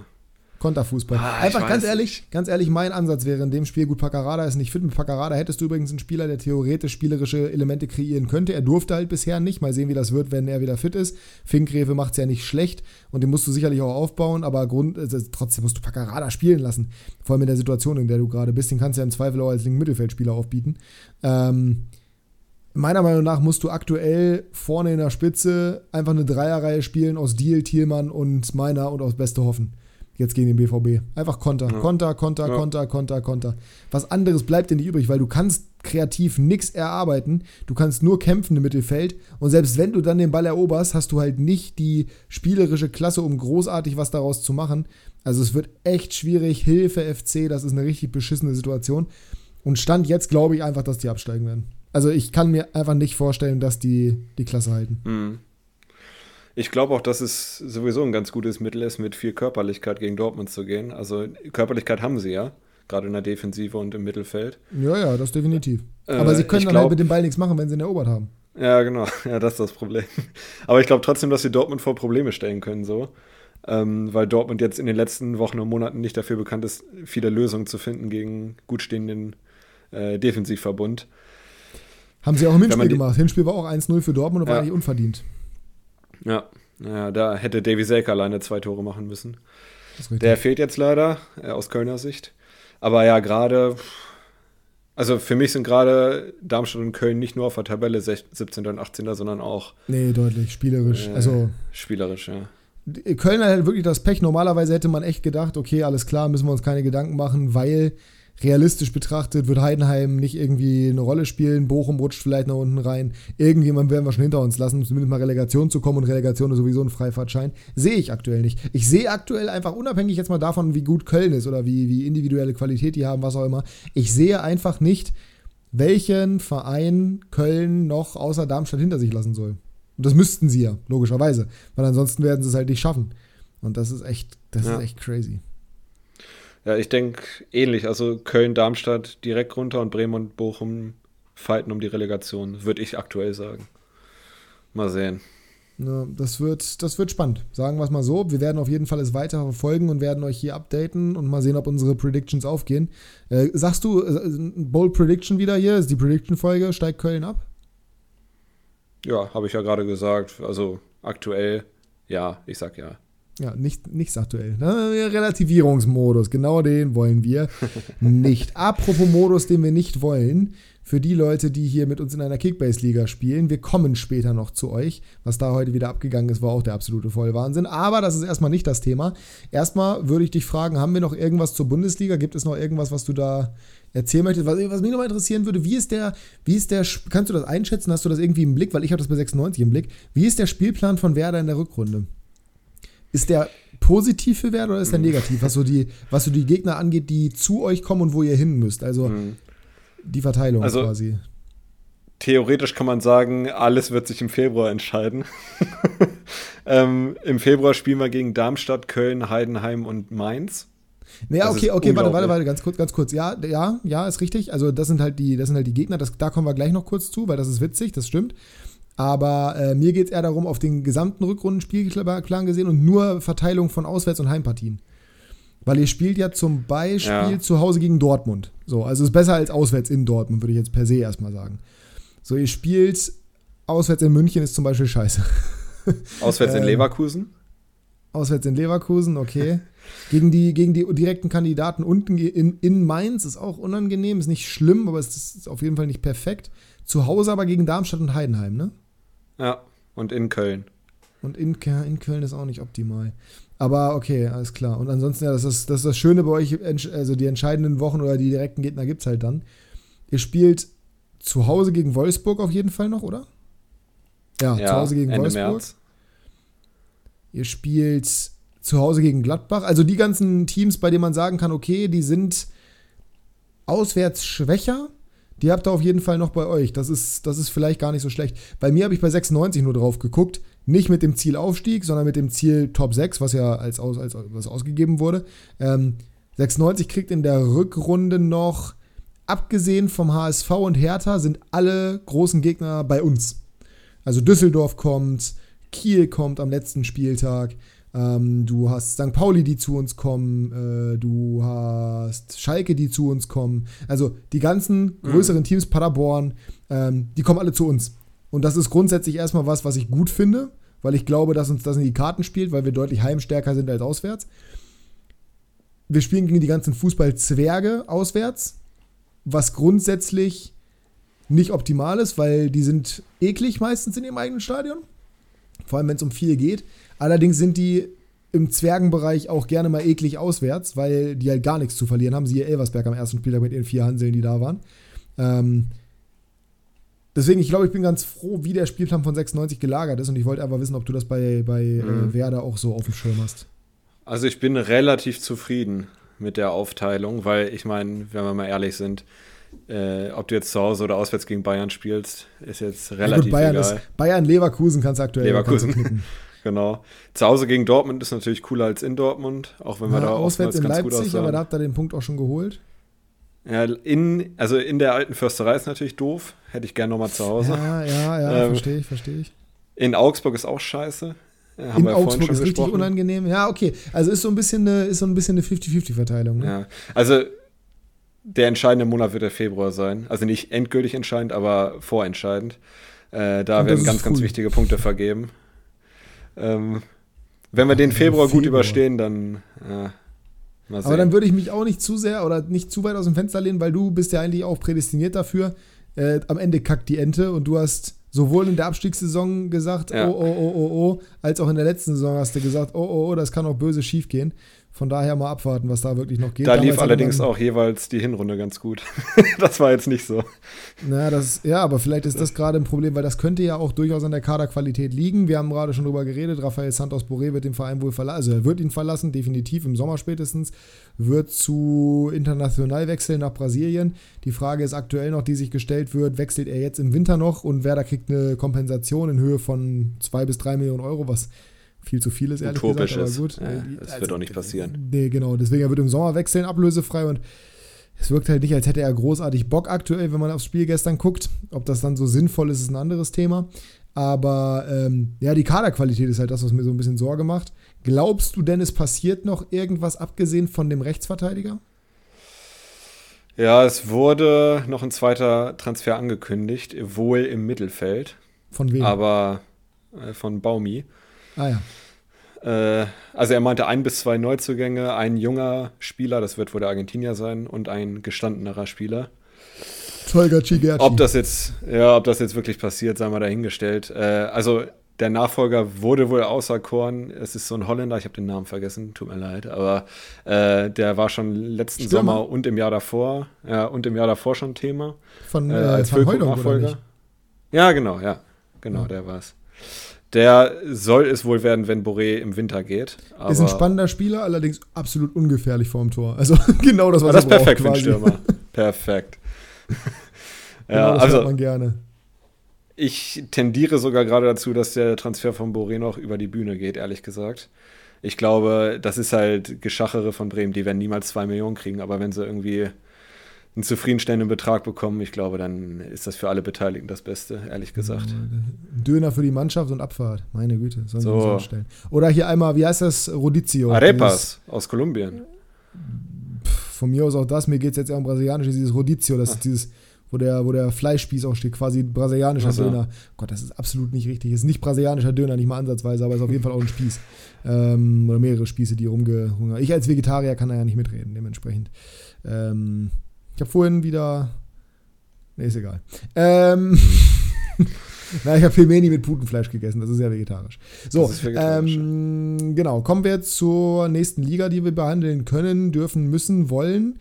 Konterfußball. Ah, Einfach ganz ehrlich, ganz ehrlich, mein Ansatz wäre in dem Spiel, gut, Paccarada ist nicht fit. Mit Paccarada hättest du übrigens einen Spieler, der theoretisch spielerische Elemente kreieren könnte. Er durfte halt bisher nicht. Mal sehen, wie das wird, wenn er wieder fit ist. Finkgräfe macht es ja nicht schlecht und den musst du sicherlich auch aufbauen, aber Grund, also trotzdem musst du Paccarada spielen lassen. Vor allem in der Situation, in der du gerade bist. Den kannst du ja im Zweifel auch als linken Mittelfeldspieler aufbieten. Ähm, meiner Meinung nach musst du aktuell vorne in der Spitze einfach eine Dreierreihe spielen aus Deal, Thielmann und Meiner und aus Beste hoffen jetzt gegen den BVB. Einfach Konter, ja. Konter, Konter, ja. Konter, Konter, Konter. Was anderes bleibt dir nicht übrig, weil du kannst kreativ nichts erarbeiten. Du kannst nur kämpfen im Mittelfeld. Und selbst wenn du dann den Ball eroberst, hast du halt nicht die spielerische Klasse, um großartig was daraus zu machen. Also es wird echt schwierig. Hilfe FC, das ist eine richtig beschissene Situation. Und Stand jetzt glaube ich einfach, dass die absteigen werden. Also ich kann mir einfach nicht vorstellen, dass die die Klasse halten. Mhm. Ich glaube auch, dass es sowieso ein ganz gutes Mittel ist, mit viel Körperlichkeit gegen Dortmund zu gehen. Also Körperlichkeit haben sie ja, gerade in der Defensive und im Mittelfeld. Ja, ja, das definitiv. Äh, Aber sie können dann glaub, halt mit dem Ball nichts machen, wenn sie ihn erobert haben. Ja, genau. <laughs> Ja, das ist das Problem. Aber ich glaube trotzdem, dass sie Dortmund vor Probleme stellen können, so. Ähm, weil Dortmund jetzt in den letzten Wochen und Monaten nicht dafür bekannt ist, viele Lösungen zu finden gegen gut stehenden äh, Defensivverbund. Haben sie auch im Hinspiel gemacht. Hinspiel war auch 1-0 für Dortmund und ja. war eigentlich unverdient. Ja, ja, da hätte Davy Selke alleine zwei Tore machen müssen. Der fehlt jetzt leider, äh, aus Kölner Sicht. Aber ja, gerade, also für mich sind gerade Darmstadt und Köln nicht nur auf der Tabelle 17. und 18., sondern auch. Nee, deutlich, spielerisch. Äh, also, spielerisch, ja. Köln hat halt wirklich das Pech. Normalerweise hätte man echt gedacht, okay, alles klar, müssen wir uns keine Gedanken machen, weil realistisch betrachtet wird Heidenheim nicht irgendwie eine Rolle spielen. Bochum rutscht vielleicht nach unten rein. Irgendjemand werden wir schon hinter uns lassen, zumindest mal Relegation zu kommen und Relegation ist sowieso ein Freifahrtschein. Sehe ich aktuell nicht. Ich sehe aktuell einfach unabhängig jetzt mal davon, wie gut Köln ist oder wie, wie individuelle Qualität die haben, was auch immer. Ich sehe einfach nicht, welchen Verein Köln noch außer Darmstadt hinter sich lassen soll. Und das müssten sie ja, logischerweise. Weil ansonsten werden sie es halt nicht schaffen. Und das ist echt, das ja. ist echt crazy. Ja, ich denke ähnlich. Also Köln, Darmstadt direkt runter und Bremen und Bochum fighten um die Relegation, würde ich aktuell sagen. Mal sehen. Ja, das, wird, das wird spannend, sagen wir es mal so. Wir werden auf jeden Fall es weiter verfolgen und werden euch hier updaten und mal sehen, ob unsere Predictions aufgehen. Äh, sagst du, äh, Bold Prediction wieder hier? Ist die Prediction-Folge? Steigt Köln ab? Ja, habe ich ja gerade gesagt. Also aktuell, ja, ich sag ja. Ja, nicht, nichts aktuell. Ne? Relativierungsmodus, genau den wollen wir <laughs> nicht. Apropos Modus, den wir nicht wollen, für die Leute, die hier mit uns in einer Kickbase-Liga spielen, wir kommen später noch zu euch. Was da heute wieder abgegangen ist, war auch der absolute Vollwahnsinn. Aber das ist erstmal nicht das Thema. Erstmal würde ich dich fragen, haben wir noch irgendwas zur Bundesliga? Gibt es noch irgendwas, was du da erzählen möchtest? Was, was mich nochmal interessieren würde, wie ist der, wie ist der, kannst du das einschätzen? Hast du das irgendwie im Blick? Weil ich habe das bei 96 im Blick. Wie ist der Spielplan von Werder in der Rückrunde? Ist der positiv für Werder oder ist der mhm. negativ, was so die, was so die Gegner angeht, die zu euch kommen und wo ihr hin müsst? Also mhm. die Verteilung also, quasi. Theoretisch kann man sagen, alles wird sich im Februar entscheiden. <laughs> ähm, Im Februar spielen wir gegen Darmstadt, Köln, Heidenheim und Mainz. Naja, okay, okay, warte, warte, warte, ganz kurz, ganz kurz. Ja, ja, ja, ist richtig. Also das sind halt die, das sind halt die Gegner. Das, da kommen wir gleich noch kurz zu, weil das ist witzig, das stimmt. Aber äh, mir geht es eher darum, auf den gesamten Rückrundenspielplan gesehen und nur Verteilung von Auswärts- und Heimpartien. Weil ihr spielt ja zum Beispiel ja. zu Hause gegen Dortmund. So, also ist besser als auswärts in Dortmund, würde ich jetzt per se erstmal sagen. So, ihr spielt auswärts in München ist zum Beispiel scheiße. <laughs> Auswärts in ähm, Leverkusen? Auswärts in Leverkusen, okay. gegen, die, gegen die direkten Kandidaten unten in, in Mainz ist auch unangenehm, ist nicht schlimm, aber es ist auf jeden Fall nicht perfekt. Zu Hause aber gegen Darmstadt und Heidenheim, ne? Ja, und in Köln. Und in, in Köln ist auch nicht optimal. Aber okay, alles klar. Und ansonsten, ja, das ist, das ist das Schöne bei euch, also die entscheidenden Wochen oder die direkten Gegner gibt es halt dann. Ihr spielt zu Hause gegen Wolfsburg auf jeden Fall noch, oder? Ja, ja zu Hause gegen Ende Wolfsburg. März. Ihr spielt zu Hause gegen Gladbach. Also die ganzen Teams, bei denen man sagen kann, okay, die sind auswärts schwächer, die habt ihr auf jeden Fall noch bei euch. Das ist, das ist vielleicht gar nicht so schlecht. Bei mir habe ich bei 96 nur drauf geguckt. Nicht mit dem Ziel Aufstieg, sondern mit dem Ziel Top 6, was ja als, als, als was ausgegeben wurde. Ähm, 96 kriegt in der Rückrunde noch, abgesehen vom HSV und Hertha, sind alle großen Gegner bei uns. Also Düsseldorf kommt, Kiel kommt am letzten Spieltag. Ähm, du hast St. Pauli, die zu uns kommen. Äh, du hast Schalke, die zu uns kommen. Also die ganzen mhm. größeren mhm. Teams, Paderborn, ähm, die kommen alle zu uns. Und das ist grundsätzlich erstmal was, was ich gut finde, weil ich glaube, dass uns das in die Karten spielt, weil wir deutlich heimstärker sind als auswärts. Wir spielen gegen die ganzen Fußballzwerge auswärts, was grundsätzlich nicht optimal ist, weil die sind eklig meistens in ihrem eigenen Stadion. Vor allem, wenn es um viel geht. Allerdings sind die im Zwergenbereich auch gerne mal eklig auswärts, weil die halt gar nichts zu verlieren haben. Siehe Elversberg am ersten Spieltag mit ihren vier Hanseln, die da waren. Ähm, deswegen, ich glaube, ich bin ganz froh, wie der Spielplan von 96 gelagert ist und ich wollte einfach wissen, ob du das bei, bei äh, mhm. äh, Werder auch so auf dem Schirm hast. Also ich bin relativ zufrieden mit der Aufteilung, weil ich meine, wenn wir mal ehrlich sind, äh, ob du jetzt zu Hause oder auswärts gegen Bayern spielst, ist jetzt relativ ja gut, Bayern egal. Ist, Bayern Leverkusen kannst du aktuell Leverkusen. <laughs> genau. Zu Hause gegen Dortmund ist natürlich cooler als in Dortmund, auch wenn wir ja, da auswärts in ganz Leipzig, gut aussahen. aber da habt ihr den Punkt auch schon geholt. Ja, in, also in der alten Försterei ist natürlich doof. Hätte ich gerne nochmal zu Hause. Ja, ja, ja, ähm, verstehe ich, verstehe ich. In Augsburg ist auch scheiße. Ja, haben in wir Augsburg ist richtig unangenehm. Ja, okay. Also ist so ein bisschen eine, ist so ein bisschen eine 50-50-Verteilung. Ne? Ja, also der entscheidende Monat wird der Februar sein. Also nicht endgültig entscheidend, aber vorentscheidend. Äh, da werden ganz, cool. ganz wichtige Punkte vergeben. Ähm, wenn wir den Februar, Februar, gut überstehen, dann. Äh, aber dann würde ich mich auch nicht zu sehr oder nicht zu weit aus dem Fenster lehnen, weil du bist ja eigentlich auch prädestiniert dafür. Äh, am Ende kackt die Ente und du hast sowohl in der Abstiegssaison gesagt, ja. oh, oh, oh, oh, oh, als auch in der letzten Saison hast du gesagt, oh, oh, oh, das kann auch böse schief gehen. Von daher mal abwarten, was da wirklich noch geht. Da Damals lief allerdings auch jeweils die Hinrunde ganz gut. <laughs> das war jetzt nicht so. Na, das, ja, aber vielleicht ist das gerade ein Problem, weil das könnte ja auch durchaus an der Kaderqualität liegen. Wir haben gerade schon drüber geredet. Rafael Santos Boré wird den Verein wohl verlassen. Also er wird ihn verlassen, definitiv im Sommer spätestens. Wird zu international wechseln nach Brasilien. Die Frage ist aktuell noch, die sich gestellt wird, wechselt er jetzt im Winter noch und Werder kriegt eine Kompensation in Höhe von zwei bis drei Millionen Euro, was viel zu viel ist, ehrlich Utopisch gesagt. Aber gut. Ja, das also, wird auch nicht passieren. Nee, genau. Deswegen, er wird im Sommer wechseln, ablösefrei und es wirkt halt nicht, als hätte er großartig Bock aktuell, wenn man aufs Spiel gestern guckt. Ob das dann so sinnvoll ist, ist ein anderes Thema. Aber ähm, ja, die Kaderqualität ist halt das, was mir so ein bisschen Sorge macht. Glaubst du denn, es passiert noch irgendwas abgesehen von dem Rechtsverteidiger? Ja, es wurde noch ein zweiter Transfer angekündigt, wohl im Mittelfeld. Von wem? Aber äh, von Baumi. Ah ja. Äh, also er meinte ein bis zwei Neuzugänge, ein junger Spieler, das wird wohl der Argentinier sein, und ein gestandenerer Spieler. Tolga Cigerci. Ob das jetzt, ja, ob das jetzt wirklich passiert, sei mal dahingestellt. Äh, also der Nachfolger wurde wohl auserkoren. Es ist so ein Holländer, ich habe den Namen vergessen, tut mir leid, aber äh, der war schon letzten Stürmer. Sommer und im Jahr davor, ja, und im Jahr davor schon Thema. Von äh, als Füllkrug-Nachfolger. Ja, genau, ja, genau, ja. der war's. Der soll es wohl werden, wenn Boré im Winter geht. ist ein spannender Spieler, allerdings absolut ungefährlich vorm Tor. Also <laughs> genau das, was das er Das ist perfekt für einen Stürmer. <laughs> perfekt. ja, genau, das also man gerne. Ich tendiere sogar gerade dazu, dass der Transfer von Boré noch über die Bühne geht, ehrlich gesagt. Ich glaube, das ist halt Geschachere von Bremen. Die werden niemals zwei Millionen kriegen, aber wenn sie irgendwie einen zufriedenstellenden Betrag bekommen, ich glaube, dann ist das für alle Beteiligten das Beste, ehrlich gesagt. Döner für die Mannschaft und Abfahrt, meine Güte, sollen so. wir uns anstellen. Oder hier einmal, wie heißt das, Rodizio? Arepas aus Kolumbien. Von mir aus auch das, mir geht es jetzt eher um brasilianisch, dieses Rodizio, das Ach. ist dieses, wo der, wo der Fleischspieß auch steht, quasi brasilianischer so. Döner. Gott, das ist absolut nicht richtig. Es ist nicht brasilianischer Döner, nicht mal ansatzweise, aber es ist auf jeden Fall auch ein Spieß. Ähm, oder mehrere Spieße, die rumgehungert. Ich als Vegetarier kann da ja nicht mitreden, dementsprechend. Ähm, ich habe vorhin wieder. Nee, ist egal. Ähm. <laughs> Na, ich habe Filmeni mit Putenfleisch gegessen, das ist ja vegetarisch. So, vegetarisch. Ähm, genau, kommen wir jetzt zur nächsten Liga, die wir behandeln können, dürfen, müssen, wollen.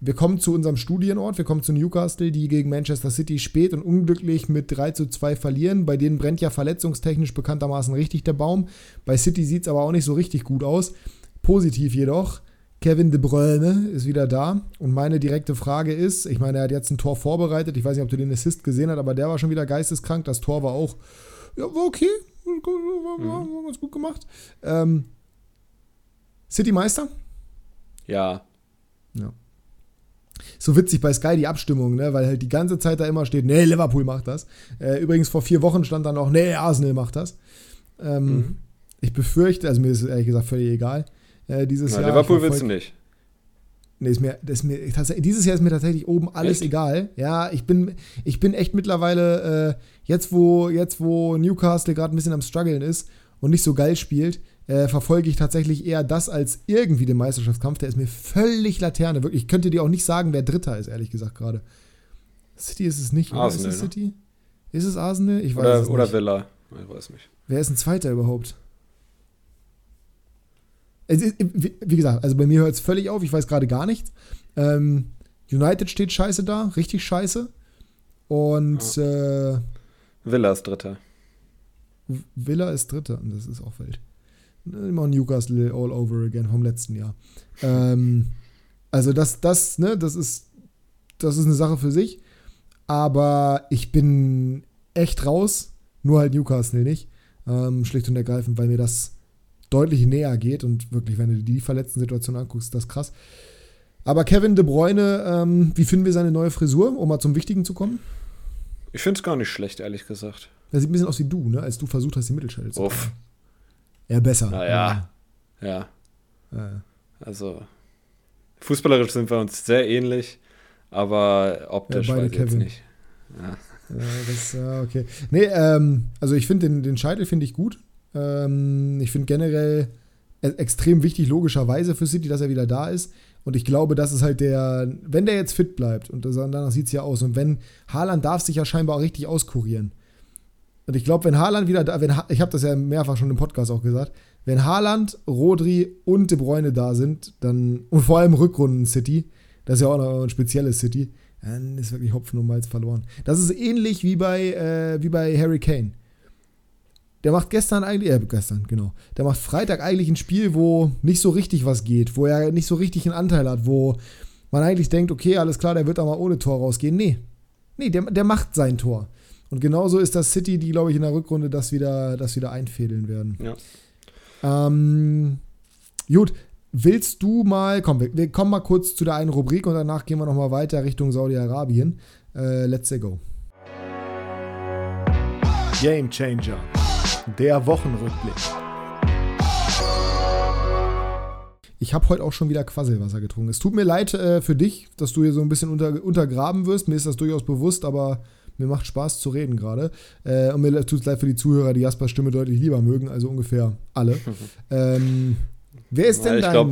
Wir kommen zu unserem Studienort, wir kommen zu Newcastle, die gegen Manchester City spät und unglücklich mit 3 zu 2 verlieren. Bei denen brennt ja verletzungstechnisch bekanntermaßen richtig der Baum. Bei City sieht es aber auch nicht so richtig gut aus. Positiv jedoch, Kevin De Bruyne ist wieder da. Und meine direkte Frage ist: Ich meine, er hat jetzt ein Tor vorbereitet. Ich weiß nicht, ob du den Assist gesehen hast, aber der war schon wieder geisteskrank. Das Tor war auch, ja, war okay. War, war, war ganz gut gemacht. Ähm, City Meister? Ja. Ja. So witzig bei Sky die Abstimmung, ne? weil halt die ganze Zeit da immer steht, nee, Liverpool macht das. Äh, übrigens vor vier Wochen stand dann auch, nee, Arsenal macht das. Ähm, mhm. Ich befürchte, also mir ist ehrlich gesagt völlig egal, äh, dieses Na, Jahr. Liverpool willst du nicht. Nee, ist mir, ist mir, dieses Jahr ist mir tatsächlich oben alles echt? egal. Ja, ich bin, ich bin echt mittlerweile, äh, jetzt, wo, jetzt wo Newcastle gerade ein bisschen am struggeln ist und nicht so geil spielt, äh, verfolge ich tatsächlich eher das als irgendwie den Meisterschaftskampf. Der ist mir völlig Laterne. Wirklich, ich könnte dir auch nicht sagen, wer Dritter ist, ehrlich gesagt gerade. City ist es nicht, oder? Arsenal, ist es ne? City? Ist es Arsenal? Ich weiß oder, es nicht. Oder Villa. Ich weiß nicht. Wer ist ein Zweiter überhaupt? Wie gesagt, also bei mir hört es völlig auf, ich weiß gerade gar nichts. Ähm, United steht scheiße da, richtig scheiße. Und ja. äh, Villa ist Dritter. Villa ist Dritter, und das ist auch wild. Immer Newcastle all over again vom letzten Jahr. ähm, also das, das, ne, das ist, das ist eine Sache für sich. Aber ich bin echt raus, nur halt Newcastle nicht. Ähm, schlicht und ergreifend, weil mir das deutlich näher geht und wirklich, wenn du die verletzten Situationen anguckst, ist das krass. Aber Kevin De Bruyne, ähm, wie finden wir seine neue Frisur, um mal zum Wichtigen zu kommen? Ich finde es gar nicht schlecht, ehrlich gesagt. Er sieht ein bisschen aus wie du, ne? als du versucht hast, die Mittelschelle zu Uff. Ja, besser. Naja. Ja. Ja. ja. Also, fußballerisch sind wir uns sehr ähnlich, aber optisch Ja, beide weiß ich jetzt Kevin. nicht. Ja. Ja, das, okay. Nee, ähm, also ich finde den, den Scheitel finde ich gut. Ähm, ich finde generell e- extrem wichtig, logischerweise für City, dass er wieder da ist. Und ich glaube, das ist halt der, wenn der jetzt fit bleibt, und danach sieht es ja aus, und wenn Haaland darf sich ja scheinbar auch richtig auskurieren. Und ich glaube, wenn Haaland wieder da, wenn, Ha- ich habe das ja mehrfach schon im Podcast auch gesagt, wenn Haaland, Rodri und De Bruyne da sind, dann, und vor allem Rückrunden City, das ist ja auch noch ein spezielles City, dann ist wirklich Hopfen und Malz verloren. Das ist ähnlich wie bei, äh, wie bei Harry Kane. Der macht gestern eigentlich, äh, gestern, genau. Der macht Freitag eigentlich ein Spiel, wo nicht so richtig was geht, wo er nicht so richtig einen Anteil hat, wo man eigentlich denkt, okay, alles klar, der wird da mal ohne Tor rausgehen. Nee. Nee, der, der macht sein Tor. Und genauso ist das City, die, glaube ich, in der Rückrunde das wieder, das wieder einfädeln werden. Ja. Ähm, gut, willst du mal, komm, wir, wir kommen mal kurz zu der einen Rubrik und danach gehen wir nochmal weiter Richtung Saudi-Arabien. Äh, let's go. Game Changer. Der Wochenrückblick. Ich habe heute auch schon wieder Quasselwasser getrunken. Es tut mir leid äh, für dich, dass du hier so ein bisschen unter, untergraben wirst. Mir ist das durchaus bewusst, aber mir macht Spaß zu reden gerade. Äh, und mir tut es leid für die Zuhörer, die Jaspers Stimme deutlich lieber mögen, also ungefähr alle. <laughs> ähm, wer ist denn ich dein. glaub-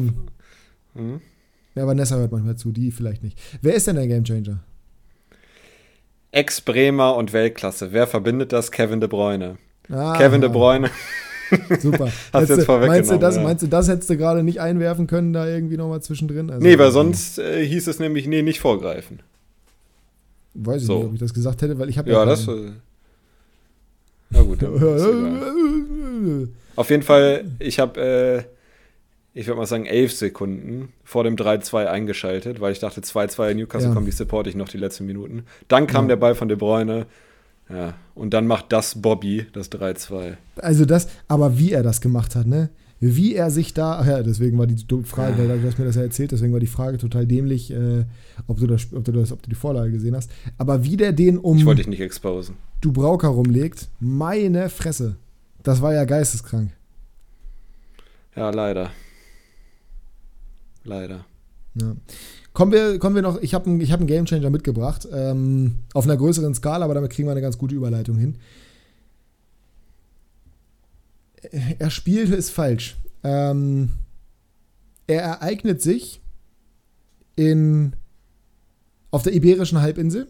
Hm? ja, Vanessa hört manchmal zu, die vielleicht nicht. Wer ist denn dein Gamechanger? Ex-Bremer und Weltklasse. Wer verbindet das? Kevin De Bruyne. Ah, Kevin De Bruyne. Super. <laughs> Hast Hättest jetzt du- meinst, du das, ja. meinst du, das hättest du gerade nicht einwerfen können, da irgendwie nochmal zwischendrin? Also, Nee, weil sonst äh, hieß es nämlich, nee, nicht vorgreifen. Weiß ich so. nicht, ob ich das gesagt hätte, weil ich habe Ja, das. keinen. Äh, na gut. <laughs> Auf jeden Fall, ich habe, äh, ich würde mal sagen, elf Sekunden vor dem 3-2 eingeschaltet, weil ich dachte, 2-2 Newcastle Ja. kommt, die supporte ich noch die letzten Minuten. Dann kam Ja. der Ball von De Bruyne. Ja, und dann macht das Bobby, das 3-2. Also das, aber wie er das gemacht hat, ne? Wie er sich da, ach ja, deswegen war die dumme Frage, weil du hast mir das ja erzählt, deswegen war die Frage total dämlich, äh, ob, du das, ob, du das, ob du die Vorlage gesehen hast. Aber wie der den um Ich wollte dich nicht exposen. Dubrauka rumlegt, meine Fresse. Das war ja geisteskrank. Ja, leider. Leider. Ja. Kommen wir, kommen wir noch, ich habe ich hab einen Gamechanger mitgebracht, ähm, auf einer größeren Skala, aber damit kriegen wir eine ganz gute Überleitung hin. Er spielt, ist falsch. Ähm, er ereignet sich in, auf der Iberischen Halbinsel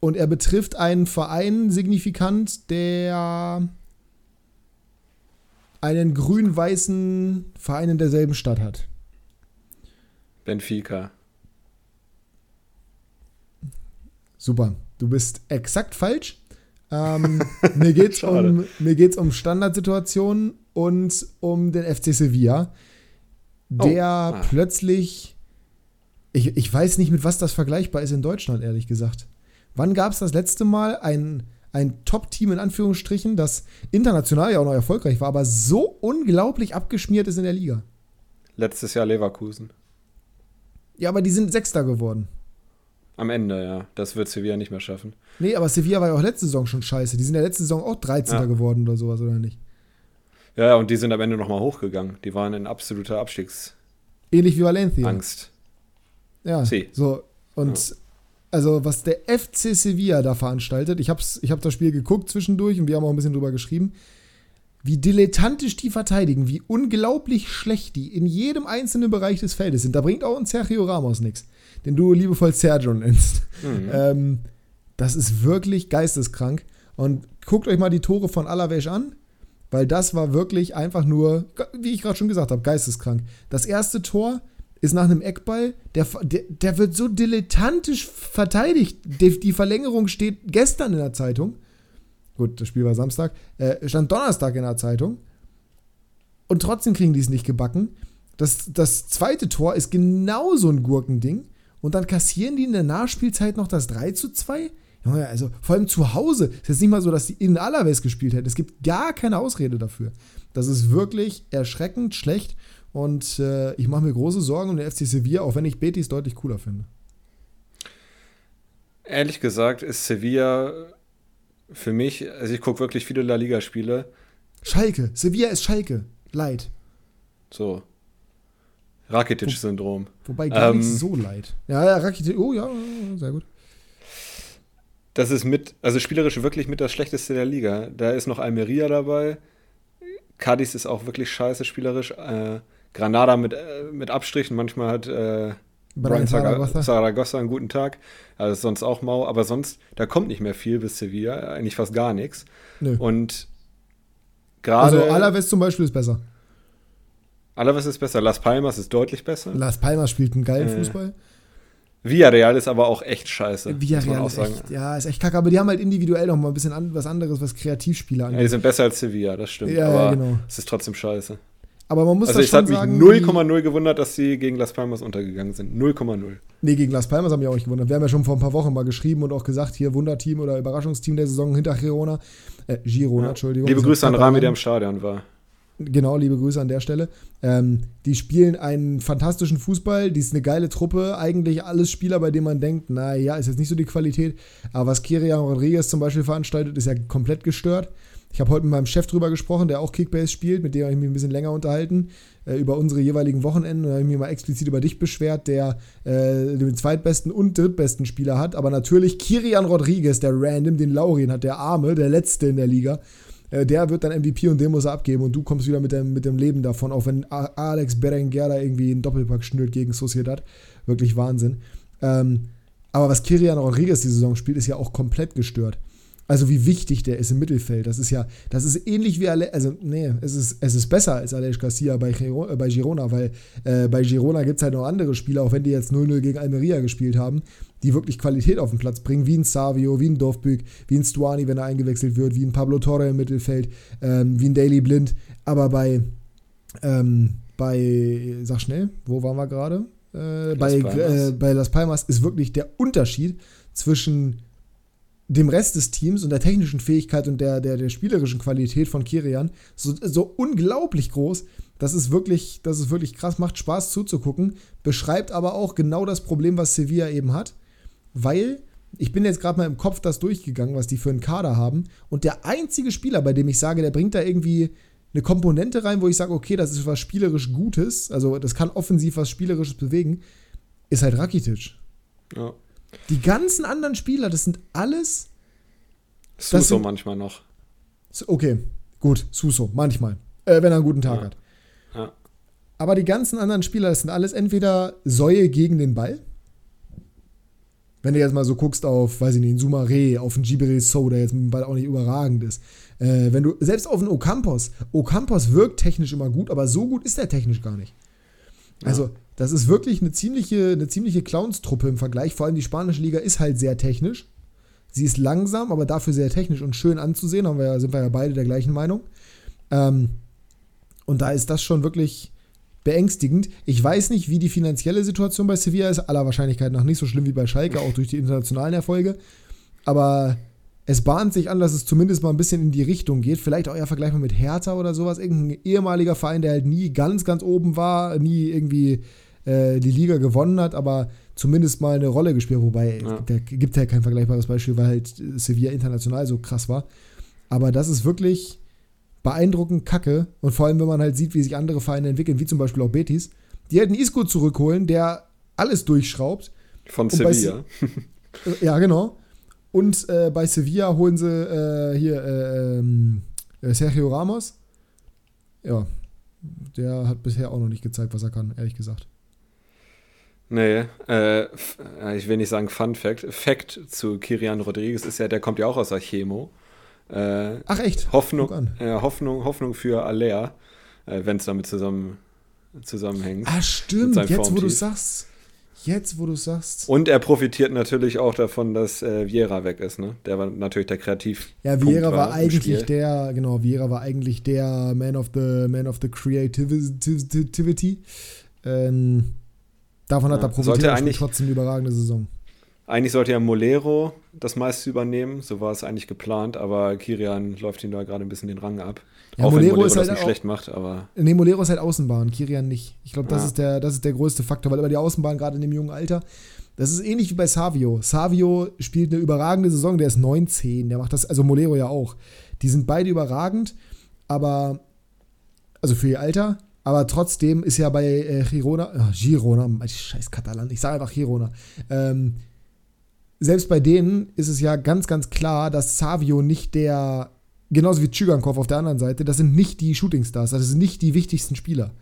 und er betrifft einen Verein signifikant, der einen grün-weißen Verein in derselben Stadt hat. Benfica. Super. Du bist exakt falsch. Ähm, <laughs> mir geht es um, mir geht's um Standardsituationen und um den FC Sevilla, der Ah. plötzlich. Ich, ich weiß nicht, mit was das vergleichbar ist in Deutschland, ehrlich gesagt. Wann gab es das letzte Mal ein, ein Top-Team in Anführungsstrichen, das international ja auch noch erfolgreich war, aber so unglaublich abgeschmiert ist in der Liga? Letztes Jahr Leverkusen. Ja, aber die sind Sechster geworden. Am Ende, ja. Das wird Sevilla nicht mehr schaffen. Nee, aber Sevilla war ja auch letzte Saison schon scheiße. Die sind ja letzte Saison auch 13. Ja. geworden oder sowas, oder nicht? Ja, ja, und die sind am Ende nochmal hochgegangen. Die waren in absoluter Abstiegsangst. Ähnlich wie Valencia. Ja, Sie. so. Und also, was der FC Sevilla da veranstaltet, ich habe ich hab das Spiel geguckt zwischendurch und wir haben auch ein bisschen drüber geschrieben, wie dilettantisch die verteidigen, wie unglaublich schlecht die in jedem einzelnen Bereich des Feldes sind. Da bringt auch ein Sergio Ramos nichts, den du liebevoll Sergio nennst. Mhm. Ähm, das ist wirklich geisteskrank. Und guckt euch mal die Tore von Alaves an, weil das war wirklich einfach nur, wie ich gerade schon gesagt habe, geisteskrank. Das erste Tor ist nach einem Eckball, der, der, der wird so dilettantisch verteidigt. Die, die Verlängerung steht gestern in der Zeitung. Gut, das Spiel war Samstag. Äh, stand Donnerstag in der Zeitung. Und trotzdem kriegen die es nicht gebacken. Das, das zweite Tor ist genau so ein Gurkending. Und dann kassieren die in der Nachspielzeit noch das 3 zu 2. Junge, also vor allem zu Hause. Es ist jetzt nicht mal so, dass die in Alaves gespielt hätten. Es gibt gar keine Ausrede dafür. Das ist wirklich erschreckend schlecht. Und äh, ich mache mir große Sorgen um den FC Sevilla, auch wenn ich Betis deutlich cooler finde. Ehrlich gesagt ist Sevilla für mich, also ich gucke wirklich viele La Liga-Spiele. Schalke, Sevilla ist Schalke. Leid. So. Rakitic-Syndrom. Wo, wobei gar ähm, nicht so leid. Ja, ja, Rakitic, oh ja, sehr gut. Das ist mit, also spielerisch wirklich mit das Schlechteste der Liga. Da ist noch Almeria dabei. Cadiz ist auch wirklich scheiße spielerisch. Äh, Granada mit, äh, mit Abstrichen. Manchmal hat äh, Brian Zaragoza. Zaragoza einen guten Tag. Also sonst auch mau. Aber sonst, da kommt nicht mehr viel bis Sevilla. Eigentlich fast gar nichts. Nö. Und gerade. Also Alaves zum Beispiel ist besser. Alaves ist besser. Las Palmas ist deutlich besser. Las Palmas spielt einen geilen äh. Fußball. Villarreal ist aber auch echt scheiße. Villarreal ist echt, ja, ist echt kacke, aber die haben halt individuell noch mal ein bisschen an, was anderes, was Kreativspieler angeht. Ja, die sind besser als Sevilla, das stimmt. Ja, aber ja, genau. es ist trotzdem scheiße. Aber man muss also das schon sagen. Also es hat mich 0,0 gewundert, dass sie gegen Las Palmas untergegangen sind. 0,0. Nee, gegen Las Palmas haben wir auch nicht gewundert. Wir haben ja schon vor ein paar Wochen mal geschrieben und auch gesagt, hier Wunderteam oder Überraschungsteam der Saison hinter Girona. Äh, Girona, ja. Entschuldigung. Liebe Grüße an Rami, der im Stadion war. Genau, liebe Grüße an der Stelle. Ähm, die spielen einen fantastischen Fußball, die ist eine geile Truppe. Eigentlich alles Spieler, bei denen man denkt, naja, ist jetzt nicht so die Qualität. Aber was Kirian Rodriguez zum Beispiel veranstaltet, ist ja komplett gestört. Ich habe heute mit meinem Chef drüber gesprochen, der auch Kickbase spielt, mit dem habe ich mich ein bisschen länger unterhalten, äh, über unsere jeweiligen Wochenenden. Da habe ich mich mal explizit über dich beschwert, der äh, den zweitbesten und drittbesten Spieler hat. Aber natürlich Kirian Rodriguez, der Random, den Laurien hat, der Arme, der Letzte in der Liga. Äh, der wird dann MVP und den muss er abgeben und du kommst wieder mit dem, mit dem Leben davon, auch wenn Alex Berenguer da irgendwie einen Doppelpack schnürt gegen Sociedad. Wirklich Wahnsinn. Ähm, aber was Kirian Rodriguez die Saison spielt, ist ja auch komplett gestört. Also wie wichtig der ist im Mittelfeld. Das ist ja, das ist ähnlich wie Ale also nee, es ist, es ist besser als Alej Garcia bei, äh, bei Girona, weil äh, bei Girona gibt es halt noch andere Spieler, auch wenn die jetzt 0-0 gegen Almeria gespielt haben, die wirklich Qualität auf den Platz bringen, wie ein Savio, wie ein Dorfbück, wie ein Stuani, wenn er eingewechselt wird, wie ein Pablo Torre im Mittelfeld, ähm, wie ein Daily Blind. Aber bei, ähm, bei, sag schnell, wo waren wir gerade? Äh, bei, äh, bei Las Palmas ist wirklich der Unterschied zwischen dem Rest des Teams und der technischen Fähigkeit und der, der, der spielerischen Qualität von Kirian so, so unglaublich groß. Das ist wirklich, das ist wirklich krass, macht Spaß zuzugucken, beschreibt aber auch genau das Problem, was Sevilla eben hat, weil ich bin jetzt gerade mal im Kopf das durchgegangen, was die für einen Kader haben und der einzige Spieler, bei dem ich sage, der bringt da irgendwie eine Komponente rein, wo ich sage, okay, das ist was spielerisch Gutes, also das kann offensiv was spielerisches bewegen, ist halt Rakitic. Ja. Die ganzen anderen Spieler, das sind alles. Suso sind, manchmal noch. Okay, gut, Suso, manchmal. Äh, wenn er einen guten Tag ja. hat. Ja. Aber die ganzen anderen Spieler, das sind alles entweder Säue gegen den Ball. Wenn du jetzt mal so guckst auf, weiß ich nicht, Sumare, auf einen Gibere So, der jetzt mit dem Ball auch nicht überragend ist. Äh, wenn du, selbst auf einen Ocampos, Ocampos wirkt technisch immer gut, aber so gut ist er technisch gar nicht. Also, das ist wirklich eine ziemliche, eine ziemliche Clownstruppe im Vergleich. Vor allem die spanische Liga ist halt sehr technisch. Sie ist langsam, aber dafür sehr technisch und schön anzusehen. Haben wir, sind wir ja beide der gleichen Meinung. Ähm, und da ist das schon wirklich beängstigend. Ich weiß nicht, wie die finanzielle Situation bei Sevilla ist. Aller Wahrscheinlichkeit nach nicht so schlimm wie bei Schalke, auch durch die internationalen Erfolge. Aber es bahnt sich an, dass es zumindest mal ein bisschen in die Richtung geht. Vielleicht auch eher vergleichbar mit Hertha oder sowas. Irgendein ehemaliger Verein, der halt nie ganz, ganz oben war, nie irgendwie äh, die Liga gewonnen hat, aber zumindest mal eine Rolle gespielt. Wobei, ja. es gibt, ja kein vergleichbares Beispiel, weil halt Sevilla international so krass war. Aber das ist wirklich beeindruckend kacke. Und vor allem, wenn man halt sieht, wie sich andere Vereine entwickeln, wie zum Beispiel auch Betis, die halt einen Isco zurückholen, der alles durchschraubt. Von Sevilla. ja, genau. Und äh, bei Sevilla holen sie äh, hier äh, ähm, äh, Sergio Ramos. Ja, der hat bisher auch noch nicht gezeigt, was er kann, ehrlich gesagt. Nee, äh, ich will nicht sagen Fun Fact. Fact zu Kirian Rodriguez ist ja, der kommt ja auch aus der Chemo. Äh, Ach echt? Hoffnung, Hoffnung, Hoffnung für Alea, wenn es damit zusammen, zusammenhängt. Ah, stimmt, jetzt wo du sagst. Jetzt, wo du sagst. Und er profitiert natürlich auch davon, dass äh, Vieira weg ist, ne? Der war natürlich der Kreativ. Ja, Vieira war, war eigentlich der, genau, Vieira war eigentlich der Man of the Man of the Creativity. Ähm, davon hat ja, er profitiert er eigentlich, trotzdem eine überragende Saison. Eigentlich sollte ja Molero das meiste übernehmen, so war es eigentlich geplant, aber Kirian läuft ihm da gerade ein bisschen den Rang ab. Ja, auch Molero, wenn Molero ist halt nicht auch, schlecht macht, aber. Nee, Molero ist halt Außenbahn, Kirian nicht. Ich glaube, das, ja. ist der, das ist der größte Faktor, weil über die Außenbahn, gerade in dem jungen Alter, das ist ähnlich wie bei Savio. Savio spielt eine überragende Saison, der ist 19, der macht das, also Molero ja auch. Die sind beide überragend, aber, also für ihr Alter, aber trotzdem ist ja bei äh, Girona, oh, Girona, scheiß Katalan, ich sage einfach Girona, ähm, selbst bei denen ist es ja ganz, ganz klar, dass Savio nicht der, genauso wie Tschügankov auf der anderen Seite, das sind nicht die Shootingstars, das sind nicht die wichtigsten Spieler.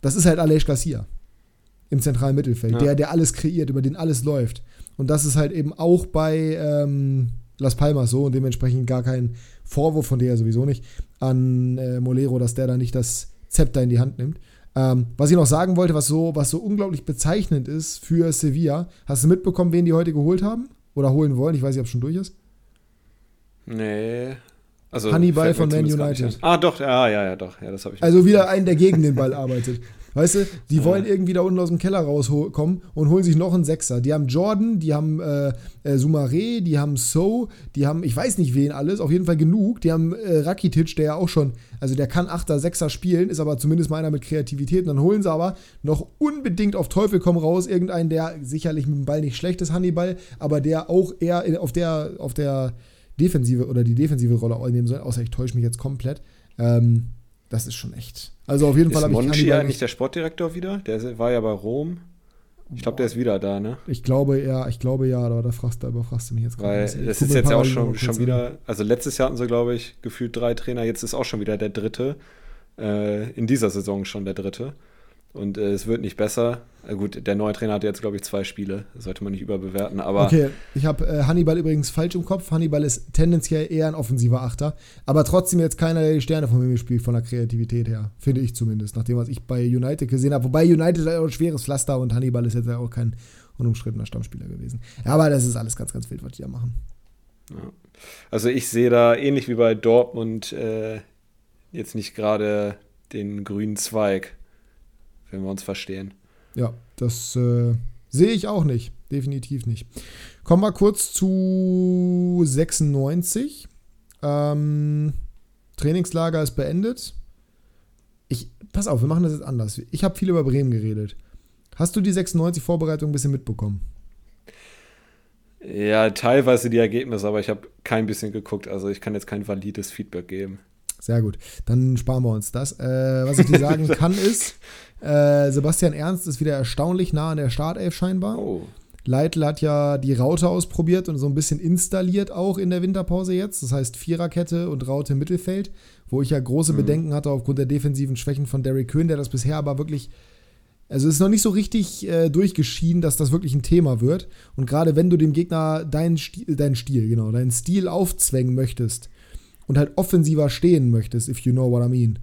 Das ist halt Alej Garcia im zentralen Mittelfeld, ja. der, der alles kreiert, über den alles läuft. Und das ist halt eben auch bei ähm, Las Palmas so und dementsprechend gar kein Vorwurf von der sowieso nicht an äh, Molero, dass der da nicht das Zepter in die Hand nimmt. Ähm, was ich noch sagen wollte, was so, was so unglaublich bezeichnend ist für Sevilla, hast du mitbekommen, wen die heute geholt haben? Oder holen wollen? Ich weiß nicht, ob es schon durch ist. Nee. Also Hannibal von Man United. Ah, doch, ja, ja, ja, doch. Ja, das ich also wieder einen, der gegen den Ball arbeitet. Weißt du, die wollen irgendwie da unten aus dem Keller rauskommen und holen sich noch einen Sechser. Die haben Jordan, die haben äh, äh, Sumare, die haben So, die haben, ich weiß nicht wen alles, auf jeden Fall genug. Die haben äh, Rakitic, der ja auch schon, also der kann Achter, Sechser spielen, ist aber zumindest meiner mit Kreativität. Und dann holen sie aber noch unbedingt auf Teufel komm raus irgendeinen, der sicherlich mit dem Ball nicht schlecht ist, Hannibal, aber der auch eher auf der, auf der Defensive oder die defensive Rolle einnehmen soll, außer ich täusche mich jetzt komplett. Ähm, das ist schon echt. Also auf jeden ist Fall habe ich Monchi eigentlich der Sportdirektor wieder? Der war ja bei Rom. Ich glaube, der ist wieder da, ne? Ich glaube ja, ich glaube ja, aber da, fragst, da überfragst du mich jetzt gerade. Weil das ist jetzt ja auch schon, schon wieder, also letztes Jahr hatten sie, glaube ich, gefühlt drei Trainer, jetzt ist auch schon wieder der dritte. Äh, in dieser Saison schon der dritte. Und äh, es wird nicht besser. Äh, gut, der neue Trainer hat jetzt, glaube ich, zwei Spiele. Das sollte man nicht überbewerten. Aber okay, ich habe äh, Hannibal übrigens falsch im Kopf. Hannibal ist tendenziell eher ein offensiver Achter. Aber trotzdem jetzt keiner, der die Sterne von mir spielt, von der Kreativität her. Finde ich zumindest, nach dem, was ich bei United gesehen habe. Wobei United ist auch ein schweres Pflaster und Hannibal ist jetzt ja auch kein unumstrittener Stammspieler gewesen. Ja, aber das ist alles ganz, ganz wild, was die da machen. Ja. Also ich sehe da ähnlich wie bei Dortmund äh, jetzt nicht gerade den grünen Zweig wenn wir uns verstehen. Ja, das äh, sehe ich auch nicht. Definitiv nicht. Kommen wir kurz zu 96. Ähm, Trainingslager ist beendet. Ich, pass auf, wir machen das jetzt anders. Ich habe viel über Bremen geredet. Hast du die 96-Vorbereitung ein bisschen mitbekommen? Ja, teilweise die Ergebnisse, aber ich habe kein bisschen geguckt. Also ich kann jetzt kein valides Feedback geben. Sehr gut. Dann sparen wir uns das. Äh, was ich dir sagen <laughs> kann, ist, äh, Sebastian Ernst ist wieder erstaunlich nah an der Startelf scheinbar. Oh. Leitl hat ja die Raute ausprobiert und so ein bisschen installiert auch in der Winterpause jetzt. Das heißt Viererkette und Raute im Mittelfeld, wo ich ja große mhm. Bedenken hatte aufgrund der defensiven Schwächen von Derrick Köhn, der das bisher aber wirklich also es ist noch nicht so richtig äh, durchgeschieden, dass das wirklich ein Thema wird. Und gerade wenn du dem Gegner deinen Stil, deinen Stil, genau, deinen Stil aufzwängen möchtest und halt offensiver stehen möchtest, if you know what I mean,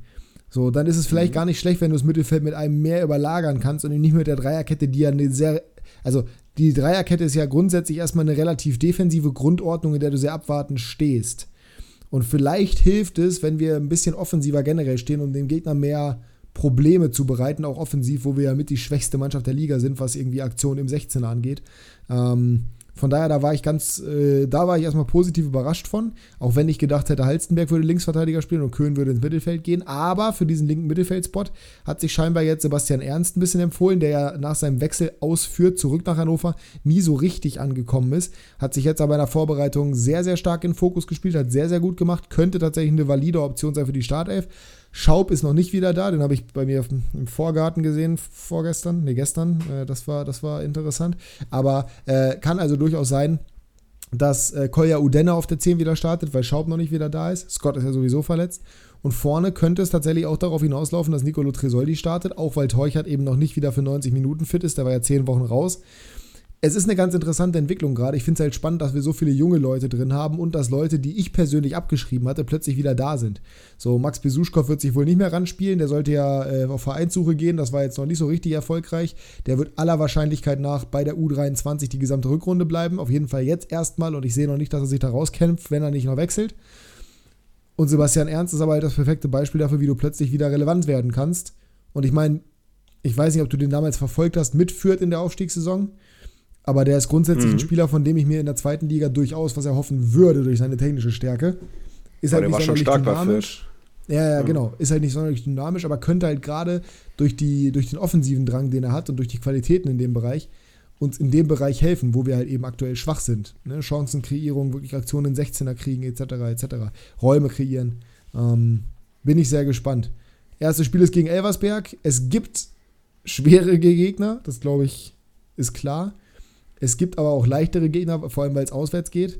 so, dann ist es vielleicht mhm. gar nicht schlecht, wenn du das Mittelfeld mit einem mehr überlagern kannst und nicht mit der Dreierkette, die ja eine sehr, also die Dreierkette ist ja grundsätzlich erstmal eine relativ defensive Grundordnung, in der du sehr abwartend stehst. Und vielleicht hilft es, wenn wir ein bisschen offensiver generell stehen, um dem Gegner mehr Probleme zu bereiten, auch offensiv, wo wir ja mit die schwächste Mannschaft der Liga sind, was irgendwie Aktionen im 16er angeht. Ähm, von daher, da war ich ganz, äh, da war ich erstmal positiv überrascht von, auch wenn ich gedacht hätte, Halstenberg würde Linksverteidiger spielen und Köhn würde ins Mittelfeld gehen. Aber für diesen linken Mittelfeldspot hat sich scheinbar jetzt Sebastian Ernst ein bisschen empfohlen, der ja nach seinem Wechsel ausführt, zurück nach Hannover, nie so richtig angekommen ist. Hat sich jetzt aber in der Vorbereitung sehr, sehr stark in Fokus gespielt, hat sehr, sehr gut gemacht, könnte tatsächlich eine valide Option sein für die Startelf. Schaub ist noch nicht wieder da, den habe ich bei mir im Vorgarten gesehen vorgestern, nee, gestern. Äh, das, war, das war interessant. Aber äh, kann also durchaus sein, dass äh, Kolja Udenne auf der 10 wieder startet, weil Schaub noch nicht wieder da ist. Scott ist ja sowieso verletzt. Und vorne könnte es tatsächlich auch darauf hinauslaufen, dass Nicolo Tresoldi startet, auch weil Teuchert eben noch nicht wieder für 90 Minuten fit ist. Der war ja 10 Wochen raus. Es ist eine ganz interessante Entwicklung gerade. Ich finde es halt spannend, dass wir so viele junge Leute drin haben und dass Leute, die ich persönlich abgeschrieben hatte, plötzlich wieder da sind. So, Max Besuschkow wird sich wohl nicht mehr ranspielen. Der sollte ja äh, auf Vereinssuche gehen. Das war jetzt noch nicht so richtig erfolgreich. Der wird aller Wahrscheinlichkeit nach bei der U23 die gesamte Rückrunde bleiben. Auf jeden Fall jetzt erstmal. Und ich sehe noch nicht, dass er sich da rauskämpft, wenn er nicht noch wechselt. Und Sebastian Ernst ist aber halt das perfekte Beispiel dafür, wie du plötzlich wieder relevant werden kannst. Und ich meine, ich weiß nicht, ob du den damals verfolgt hast, mitführt in der Aufstiegssaison. Aber der ist grundsätzlich mhm. ein Spieler, von dem ich mir in der zweiten Liga durchaus was erhoffen würde durch seine technische Stärke. Ist aber halt nicht sonderlich dynamisch. Ja, ja, genau. Ist halt nicht sonderlich dynamisch, aber könnte halt gerade durch, durch den offensiven Drang, den er hat und durch die Qualitäten in dem Bereich, uns in dem Bereich helfen, wo wir halt eben aktuell schwach sind. Ne? Chancenkreierung, wirklich Aktionen in 16er kriegen, etc., etc. Räume kreieren. Ähm, bin ich sehr gespannt. Erstes Spiel ist gegen Elversberg. Es gibt schwere Gegner, das glaube ich ist klar. Es gibt aber auch leichtere Gegner, vor allem weil es auswärts geht.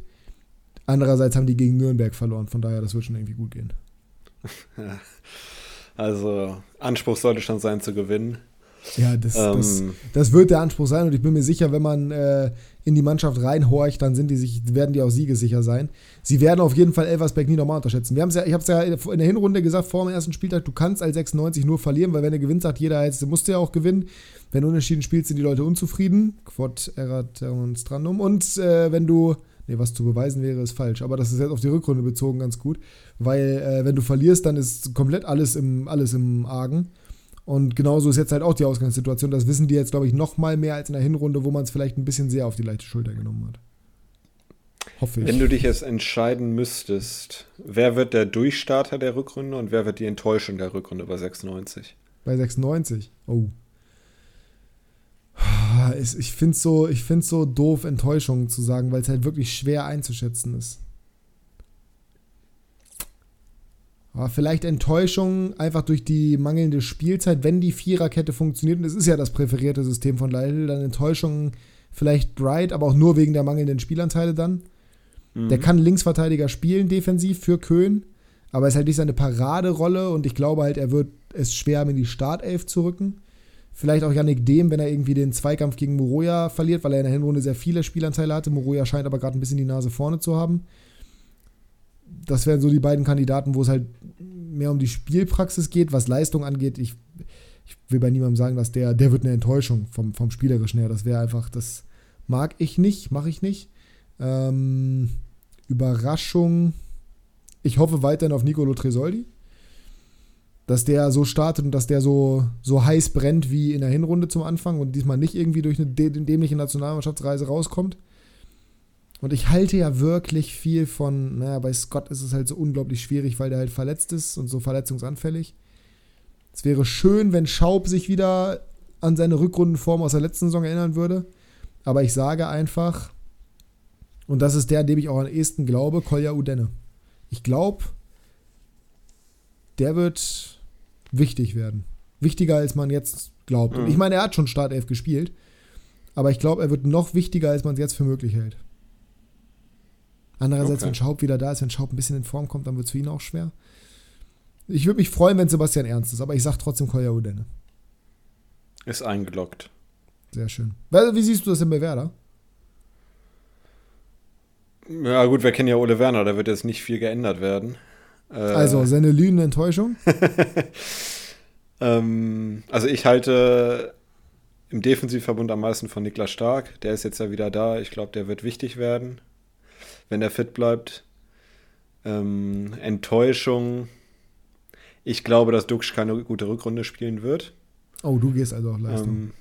Andererseits haben die gegen Nürnberg verloren, von daher, das wird schon irgendwie gut gehen. <laughs> Also, Anspruch sollte schon sein zu gewinnen. Ja, das, ähm, das, das, wird der Anspruch sein und ich bin mir sicher, wenn man äh, in die Mannschaft reinhorcht, dann sind die sich, werden die auch siegesicher sein. Sie werden auf jeden Fall Elversberg nie nochmal unterschätzen. Wir ja, ich habe es ja in der Hinrunde gesagt, vor dem ersten Spieltag, du kannst als 96 nur verlieren, weil wenn er gewinnt, sagt jeder jetzt, du musst ja auch gewinnen. Wenn du unentschieden spielst, sind die Leute unzufrieden. Quod erat strandum. Und äh, wenn du Nee, was zu beweisen wäre, ist falsch. Aber das ist jetzt auf die Rückrunde bezogen ganz gut. Weil, äh, wenn du verlierst, dann ist komplett alles im, alles im Argen. Und genauso ist jetzt halt auch die Ausgangssituation. Das wissen die jetzt, glaube ich, noch mal mehr als in der Hinrunde, wo man es vielleicht ein bisschen sehr auf die leichte Schulter genommen hat. Hoffe ich. Wenn du dich jetzt entscheiden müsstest, wer wird der Durchstarter der Rückrunde und wer wird die Enttäuschung der Rückrunde bei 96? Bei 96? Oh. Ich finde es so, so doof, Enttäuschungen zu sagen, weil es halt wirklich schwer einzuschätzen ist. Aber vielleicht Enttäuschung einfach durch die mangelnde Spielzeit, wenn die Viererkette funktioniert. Und es ist ja das präferierte System von Leidl, dann Enttäuschung vielleicht Bright, aber auch nur wegen der mangelnden Spielanteile dann. Mhm. Der kann Linksverteidiger spielen, defensiv für Köhn, aber es ist halt nicht seine Paraderolle und ich glaube halt, er wird es schwer haben, in die Startelf zu rücken. Vielleicht auch Yannick Dehm, wenn er irgendwie den Zweikampf gegen Moroja verliert, weil er in der Hinrunde sehr viele Spielanteile hatte. Moroja scheint aber gerade ein bisschen die Nase vorne zu haben das wären so die beiden Kandidaten, wo es halt mehr um die Spielpraxis geht, was Leistung angeht. Ich, ich will bei niemandem sagen, dass der, der wird eine Enttäuschung vom, vom Spielerischen her. Das wäre einfach, das mag ich nicht, mache ich nicht. Ähm, Überraschung. Ich hoffe weiterhin auf Nicolo Tresoldi. Dass der so startet und dass der so, so heiß brennt wie in der Hinrunde zum Anfang und diesmal nicht irgendwie durch eine dämliche Nationalmannschaftsreise rauskommt. Und ich halte ja wirklich viel von, naja, bei Scott ist es halt so unglaublich schwierig, weil der halt verletzt ist und so verletzungsanfällig. Es wäre schön, wenn Schaub sich wieder an seine Rückrundenform aus der letzten Saison erinnern würde. Aber ich sage einfach, und das ist der, an dem ich auch am ehesten glaube, Kolja Udenne. Ich glaube, der wird wichtig werden. Wichtiger, als man jetzt glaubt. Und mhm. ich meine, er hat schon Startelf gespielt. Aber ich glaube, er wird noch wichtiger, als man es jetzt für möglich hält. Andererseits, okay. wenn Schaub wieder da ist, wenn Schaub ein bisschen in Form kommt, dann wird es für ihn auch schwer. Ich würde mich freuen, wenn Sebastian ernst ist, aber ich sage trotzdem Koya Udenne. Ist eingeloggt. Sehr schön. Wie siehst du das denn bei Werder? Ja, gut, wir kennen ja Ole Werner, da wird jetzt nicht viel geändert werden. Äh, also, seine lühende Enttäuschung? <laughs> ähm, also, ich halte im Defensivverbund am meisten von Niklas Stark. Der ist jetzt ja wieder da. Ich glaube, der wird wichtig werden wenn er fit bleibt. Ähm, Enttäuschung. Ich glaube, dass Dux keine gute Rückrunde spielen wird. Oh, du gehst also auch Leistung. Ähm,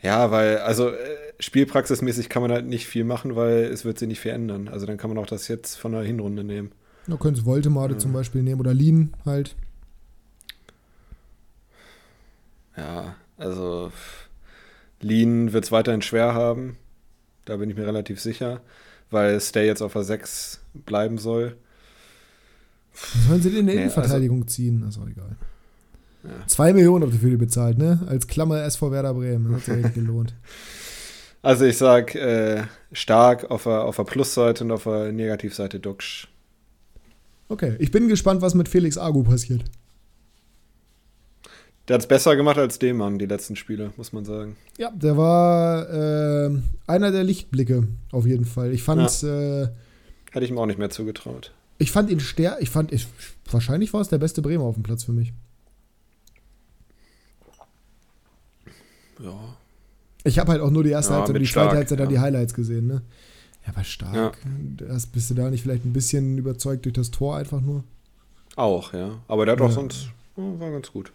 ja, weil, also äh, spielpraxismäßig kann man halt nicht viel machen, weil es wird sich nicht verändern. Also dann kann man auch das jetzt von der Hinrunde nehmen. Da könntest Voltemade ja. zum Beispiel nehmen oder Lean halt. Ja, also Lean wird es weiterhin schwer haben. Da bin ich mir relativ sicher, weil Stay jetzt auf der 6 bleiben soll. Sollen sie den in der nee, Innenverteidigung also, ziehen? Das ist auch egal. Ja. Zwei Millionen habt ihr für die bezahlt, ne? Als Klammer SV Werder Bremen. Das hat sich echt gelohnt. <laughs> Also ich sag äh, stark auf der, auf der Plusseite und auf der Negativseite Duxch. Okay, ich bin gespannt, was mit Felix Agu passiert. Der hat es besser gemacht als Demann, die letzten Spiele, muss man sagen. Ja, der war äh, einer der Lichtblicke, auf jeden Fall. Ich fand. Ja. Äh, Hätte ich ihm auch nicht mehr zugetraut. Ich fand ihn stärker. Ich fand. Ich, wahrscheinlich war es der beste Bremer auf dem Platz für mich. Ja. Ich habe halt auch nur die erste ja, Halbzeit und die zweite Halbzeit ja. dann die Highlights gesehen, ne? Ja, war stark. Ja. Das, bist du da nicht vielleicht ein bisschen überzeugt durch das Tor einfach nur? Auch, ja. Aber der hat auch sonst. War ganz gut.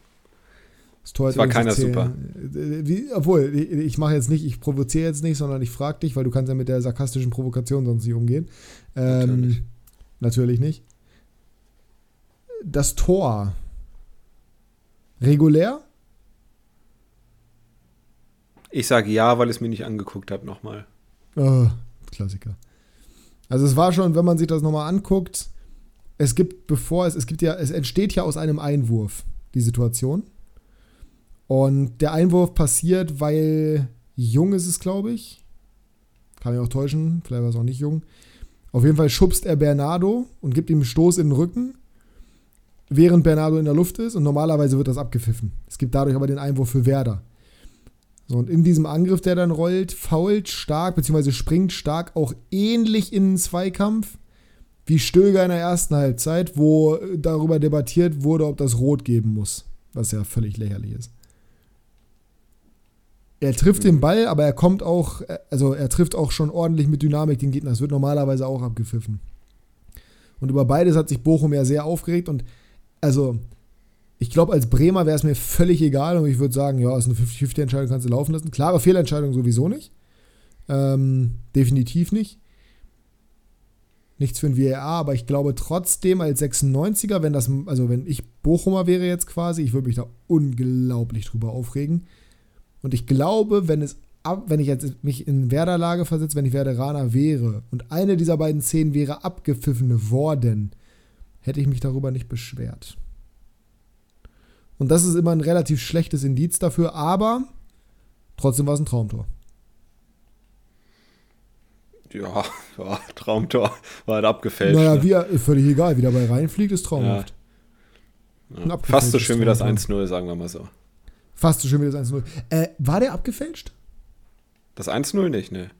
Das Tor das war keiner super. Wie, obwohl, ich, ich mache jetzt nicht, ich provoziere jetzt nicht, sondern ich frage dich, weil du kannst ja mit der sarkastischen Provokation sonst nicht umgehen. Ähm, natürlich. natürlich nicht. Das Tor. Regulär? Ich sage ja, weil ich es mir nicht angeguckt habe nochmal. Oh, Klassiker. Also es war schon, wenn man sich das nochmal anguckt, es gibt, bevor es, es gibt ja, es entsteht ja aus einem Einwurf, die Situation. Und der Einwurf passiert, weil Jung ist es, glaube ich. Kann mich auch täuschen, vielleicht war es auch nicht Jung. Auf jeden Fall schubst er Bernardo und gibt ihm einen Stoß in den Rücken, während Bernardo in der Luft ist. Und normalerweise wird das abgepfiffen. Es gibt dadurch aber den Einwurf für Werder. So, und in diesem Angriff, der dann rollt, fault stark, beziehungsweise springt stark auch ähnlich in den Zweikampf wie Stöger in der ersten Halbzeit, wo darüber debattiert wurde, ob das Rot geben muss. Was ja völlig lächerlich ist. Er trifft den Ball, aber er kommt auch, also er trifft auch schon ordentlich mit Dynamik den Gegner. Das wird normalerweise auch abgepfiffen. Und über beides hat sich Bochum ja sehr aufgeregt und also ich glaube, als Bremer wäre es mir völlig egal und ich würde sagen, ja, ist eine 50-50-Entscheidung, kannst du laufen lassen. Klare Fehlentscheidung sowieso nicht. Ähm, definitiv nicht. Nichts für ein VAR, aber ich glaube trotzdem als 96er, wenn das, also wenn ich Bochumer wäre jetzt quasi, ich würde mich da unglaublich drüber aufregen. Und ich glaube, wenn es wenn ich jetzt mich in Werder-Lage versetze, wenn ich Werderaner wäre und eine dieser beiden Szenen wäre abgepfiffen worden, hätte ich mich darüber nicht beschwert. Und das ist immer ein relativ schlechtes Indiz dafür, aber trotzdem war es ein Traumtor. Ja, <laughs> ja, Traumtor war halt abgefälscht. Naja, ne? wie er, völlig egal, wie der bei reinfliegt, ist traumhaft. Ja. Ja. Fast so schön wie das 1-0, sagen wir mal so. Fast so schön wie das 1-0. Äh, war der abgefälscht? Das 1-0 nicht, ne.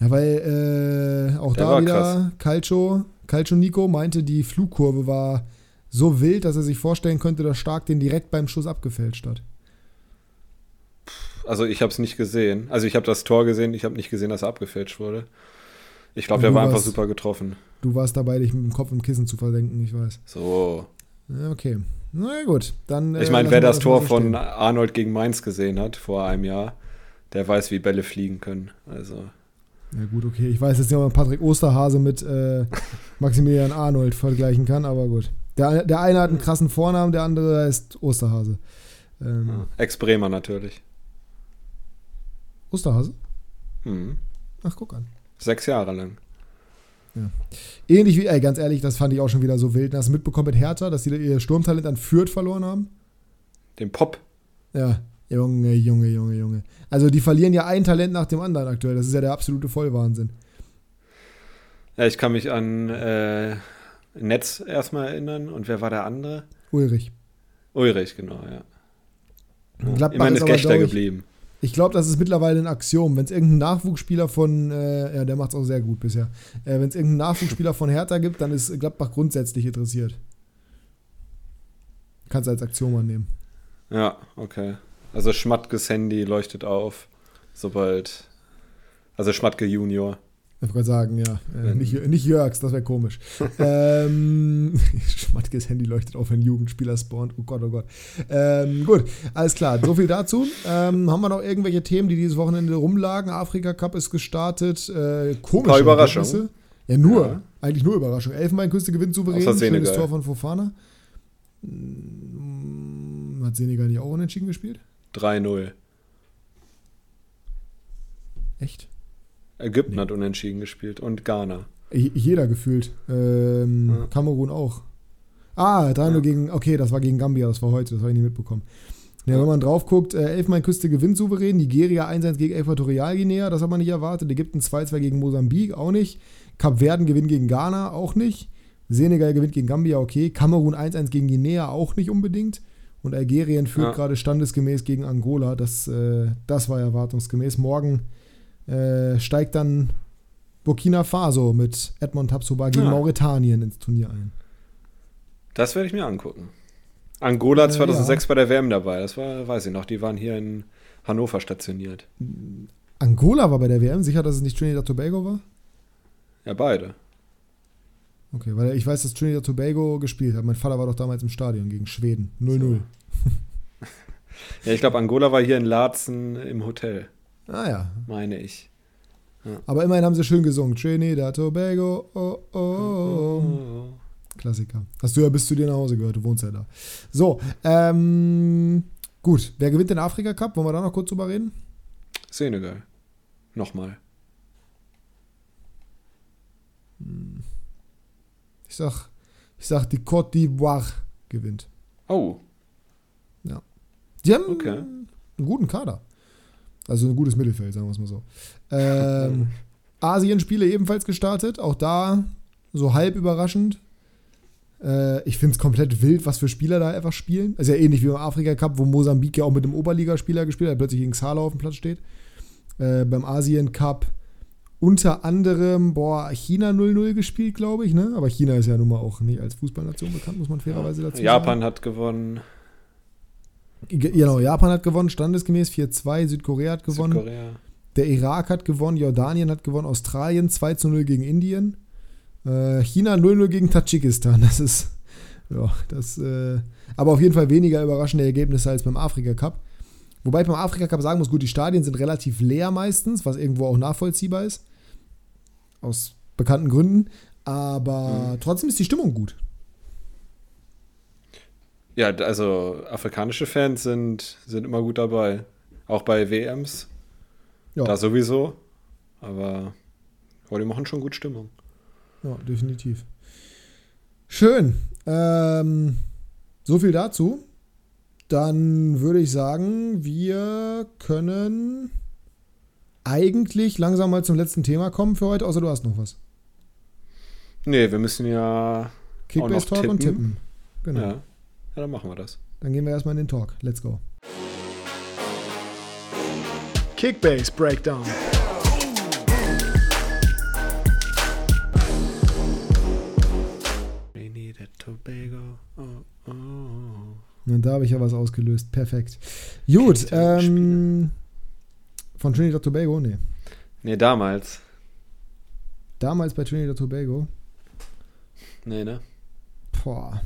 Ja, weil äh, auch der da wieder krass. Calcio, Calcio Nico meinte, die Flugkurve war so wild, dass er sich vorstellen könnte, dass Stark den direkt beim Schuss abgefälscht hat. Also ich habe es nicht gesehen. Also ich habe das Tor gesehen, ich habe nicht gesehen, dass er abgefälscht wurde. Ich glaube, der war warst, einfach super getroffen. Du warst dabei, dich mit dem Kopf im Kissen zu verdenken, ich weiß. So. Okay. Na gut, dann. Ich meine, äh, wer das, das Tor so von Arnold gegen Mainz gesehen hat vor einem Jahr, der weiß, wie Bälle fliegen können. Also. Ja gut, okay. Ich weiß jetzt nicht, ob man Patrick Osterhase mit äh, <laughs> Maximilian Arnold vergleichen kann, aber gut. Der, der eine hat einen krassen Vornamen, der andere heißt Osterhase. Ähm, ja, Ex-Bremer natürlich. Osterhase? Mhm. Ach, guck an. Sechs Jahre lang. Ja. Ähnlich wie, ey, ganz ehrlich, das fand ich auch schon wieder so wild. Hast du mitbekommen mit Hertha, dass sie ihr Sturmtalent an Fürth verloren haben? Den Pop. Ja, Junge, Junge, Junge, Junge. Also die verlieren ja ein Talent nach dem anderen aktuell. Das ist ja der absolute Vollwahnsinn. Ja, ich kann mich an äh, Netz erstmal erinnern. Und wer war der andere? Ulrich. Ulrich, genau, ja. ja. Immerhin ist Gechter geblieben. Ich glaube, das ist mittlerweile ein Axiom. Wenn es irgendeinen Nachwuchsspieler von, äh, ja, der macht es auch sehr gut bisher. Äh, Wenn es irgendeinen Nachwuchsspieler von Hertha gibt, dann ist Gladbach grundsätzlich interessiert. Kannst du als Axiom annehmen. Ja, okay. Also Schmattkes Handy leuchtet auf, sobald. Also Schmatke Junior. Ich wollte gerade sagen, ja. Äh, nicht, nicht Jörgs, das wäre komisch. <laughs> ähm, <laughs> Schmatkes Handy leuchtet auf, wenn Jugendspieler spawnt. Oh Gott, oh Gott. Ähm, gut, alles klar. So viel dazu. Ähm, haben wir noch irgendwelche Themen, die dieses Wochenende rumlagen? Afrika Cup ist gestartet. Äh, komisch. Ein paar Überraschungen. Ja, nur. Ja. Eigentlich nur Überraschung. Elfenbeinküste gewinnt souverän. Schönes Tor von Fofana. Hm, hat Senegal nicht auch unentschieden gespielt? 3-0. Echt? Ägypten nee. hat unentschieden gespielt und Ghana. Jeder gefühlt. Ähm, ja. Kamerun auch. Ah, 3-0 ja. gegen, okay, das war gegen Gambia, das war heute, das habe ich nicht mitbekommen. Ja, wenn man drauf guckt, äh, Elfenbeinküste gewinnt souverän, Nigeria 1-1 gegen Äquatorialguinea, das hat man nicht erwartet, Ägypten 2-2 gegen Mosambik, auch nicht. Kap Verden gewinnt gegen Ghana, auch nicht. Senegal gewinnt gegen Gambia, okay. Kamerun 1-1 gegen Guinea, auch nicht unbedingt. Und Algerien führt Ja. gerade standesgemäß gegen Angola. Das, äh, das war erwartungsgemäß. Morgen äh, steigt dann Burkina Faso mit Edmond Tapsoba gegen Ah. Mauretanien ins Turnier ein. Das werde ich mir angucken. Angola Äh, 2006 bei der WM dabei, das war, weiß ich noch, die waren hier in Hannover stationiert. Angola war bei der WM. Sicher, dass es nicht Trinidad Tobago war? Ja, beide. Okay, weil ich weiß, dass Trinidad Tobago gespielt hat. Mein Vater war doch damals im Stadion gegen Schweden. 0-0. <laughs> Ja, ich glaube, Angola war hier in Laatzen im Hotel, Ah ja. meine ich. Aber immerhin haben sie schön gesungen. Trinidad Tobago, oh, oh, oh. Oh. Klassiker. Hast du ja bis zu dir nach Hause gehört, du wohnst ja da. So, ähm, gut. Wer gewinnt den Afrika Cup? Wollen wir da noch kurz drüber reden? Senegal. Nochmal. Ich sag, ich sag, die Côte d'Ivoire gewinnt. Oh, Die haben Okay. einen guten Kader. Also ein gutes Mittelfeld, sagen wir es mal so. Ähm, <laughs> Asien-Spiele ebenfalls gestartet. Auch da so halb überraschend. Äh, ich finde es komplett wild, was für Spieler da einfach spielen. Ist ja ähnlich wie beim Afrika Cup, wo Mosambik ja auch mit dem Oberligaspieler gespielt hat, der plötzlich gegen Sala auf dem Platz steht. Äh, beim Asien Cup unter anderem, boah, China 0-0 gespielt, glaube ich, ne? Aber China ist ja nun mal auch nicht als Fußballnation bekannt, muss man fairerweise dazu sagen. Japan hat gewonnen, Ge- Genau, Japan hat gewonnen, standesgemäß 4-2, Südkorea hat gewonnen, Südkorea. der Irak hat gewonnen, Jordanien hat gewonnen, Australien 2-0 gegen Indien, äh, China 0-0 gegen Tadschikistan. Das ist, ja, das, äh, aber auf jeden Fall weniger überraschende Ergebnisse als beim Afrika Cup. Wobei ich beim Afrika Cup sagen muss, gut, die Stadien sind relativ leer meistens, was irgendwo auch nachvollziehbar ist. Aus bekannten Gründen. Aber trotzdem ist die Stimmung gut. Ja, also afrikanische Fans sind, sind immer gut dabei. Auch bei WMs. Ja, Da sowieso. Aber oh, die machen schon gut Stimmung. ja definitiv. Schön. Ähm, so viel dazu. Dann würde ich sagen, wir können eigentlich langsam mal zum letzten Thema kommen für heute, außer du hast noch was. Nee, wir müssen ja. Kickbase Talk und tippen. tippen. Genau. Ja. Ja, dann machen wir das. Dann gehen wir erstmal in den Talk. Let's go. Kickbase Breakdown. Trinidad Tobago. Oh, oh. Und da habe ich ja was ausgelöst. Perfekt. Gut. Ähm, von Trinidad Tobago? Nee. Nee, damals. Damals bei Trinidad Tobago. Nee, ne? Boah.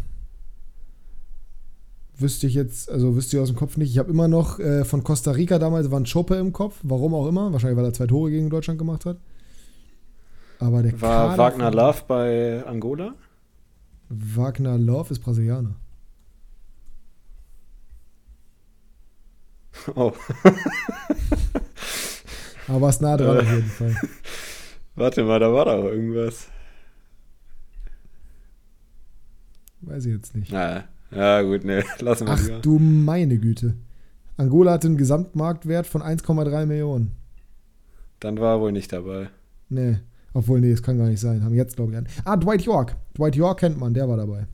Wüsste ich jetzt, also wüsste ich aus dem Kopf nicht. Ich habe immer noch äh, von Costa Rica damals war ein Choppe im Kopf. Warum auch immer. Wahrscheinlich, weil er zwei Tore gegen Deutschland gemacht hat. Aber der War Kader Wagner Love bei Angola? Wagner Love ist Brasilianer. Oh, <laughs> Aber warst nah dran Äh. auf jeden Fall. <laughs> warte mal, da war doch irgendwas. Weiß ich jetzt nicht. Naja, ja gut, nee, <laughs> lassen wir Ach lieber. du meine Güte. Angola hatte einen Gesamtmarktwert von 1,3 Millionen. Dann war er wohl nicht dabei. Nee. Obwohl, nee, das kann gar nicht sein. Haben jetzt, glaube ich, einen. Ah, Dwight York. Dwight York kennt man, der war dabei.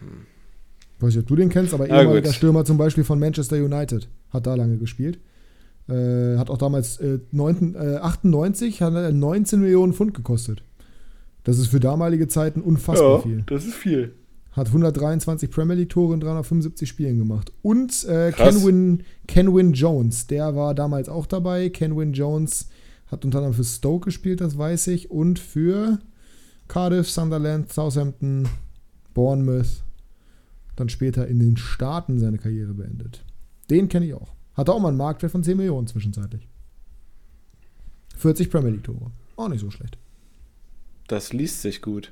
Ich weiß nicht, ob du den kennst, aber Ja, ehemaliger gut. Stürmer zum Beispiel von Manchester United. Hat da lange gespielt. Äh, hat auch damals äh, 9, äh, 98 hat er 19 Millionen Pfund gekostet. Das ist für damalige Zeiten unfassbar viel. das ist viel. Hat 123 Premier League Tore in 375 Spielen gemacht. Und äh. Kenwin, Kenwin Jones, der war damals auch dabei. Kenwin Jones hat unter anderem für Stoke gespielt, das weiß ich. Und für Cardiff, Sunderland, Southampton, Bournemouth. Dann später in den Staaten seine Karriere beendet. Den kenne ich auch. Hatte auch mal einen Marktwert von 10 Millionen zwischenzeitlich. 40 Premier League Tore. Auch nicht so schlecht. Das liest sich gut.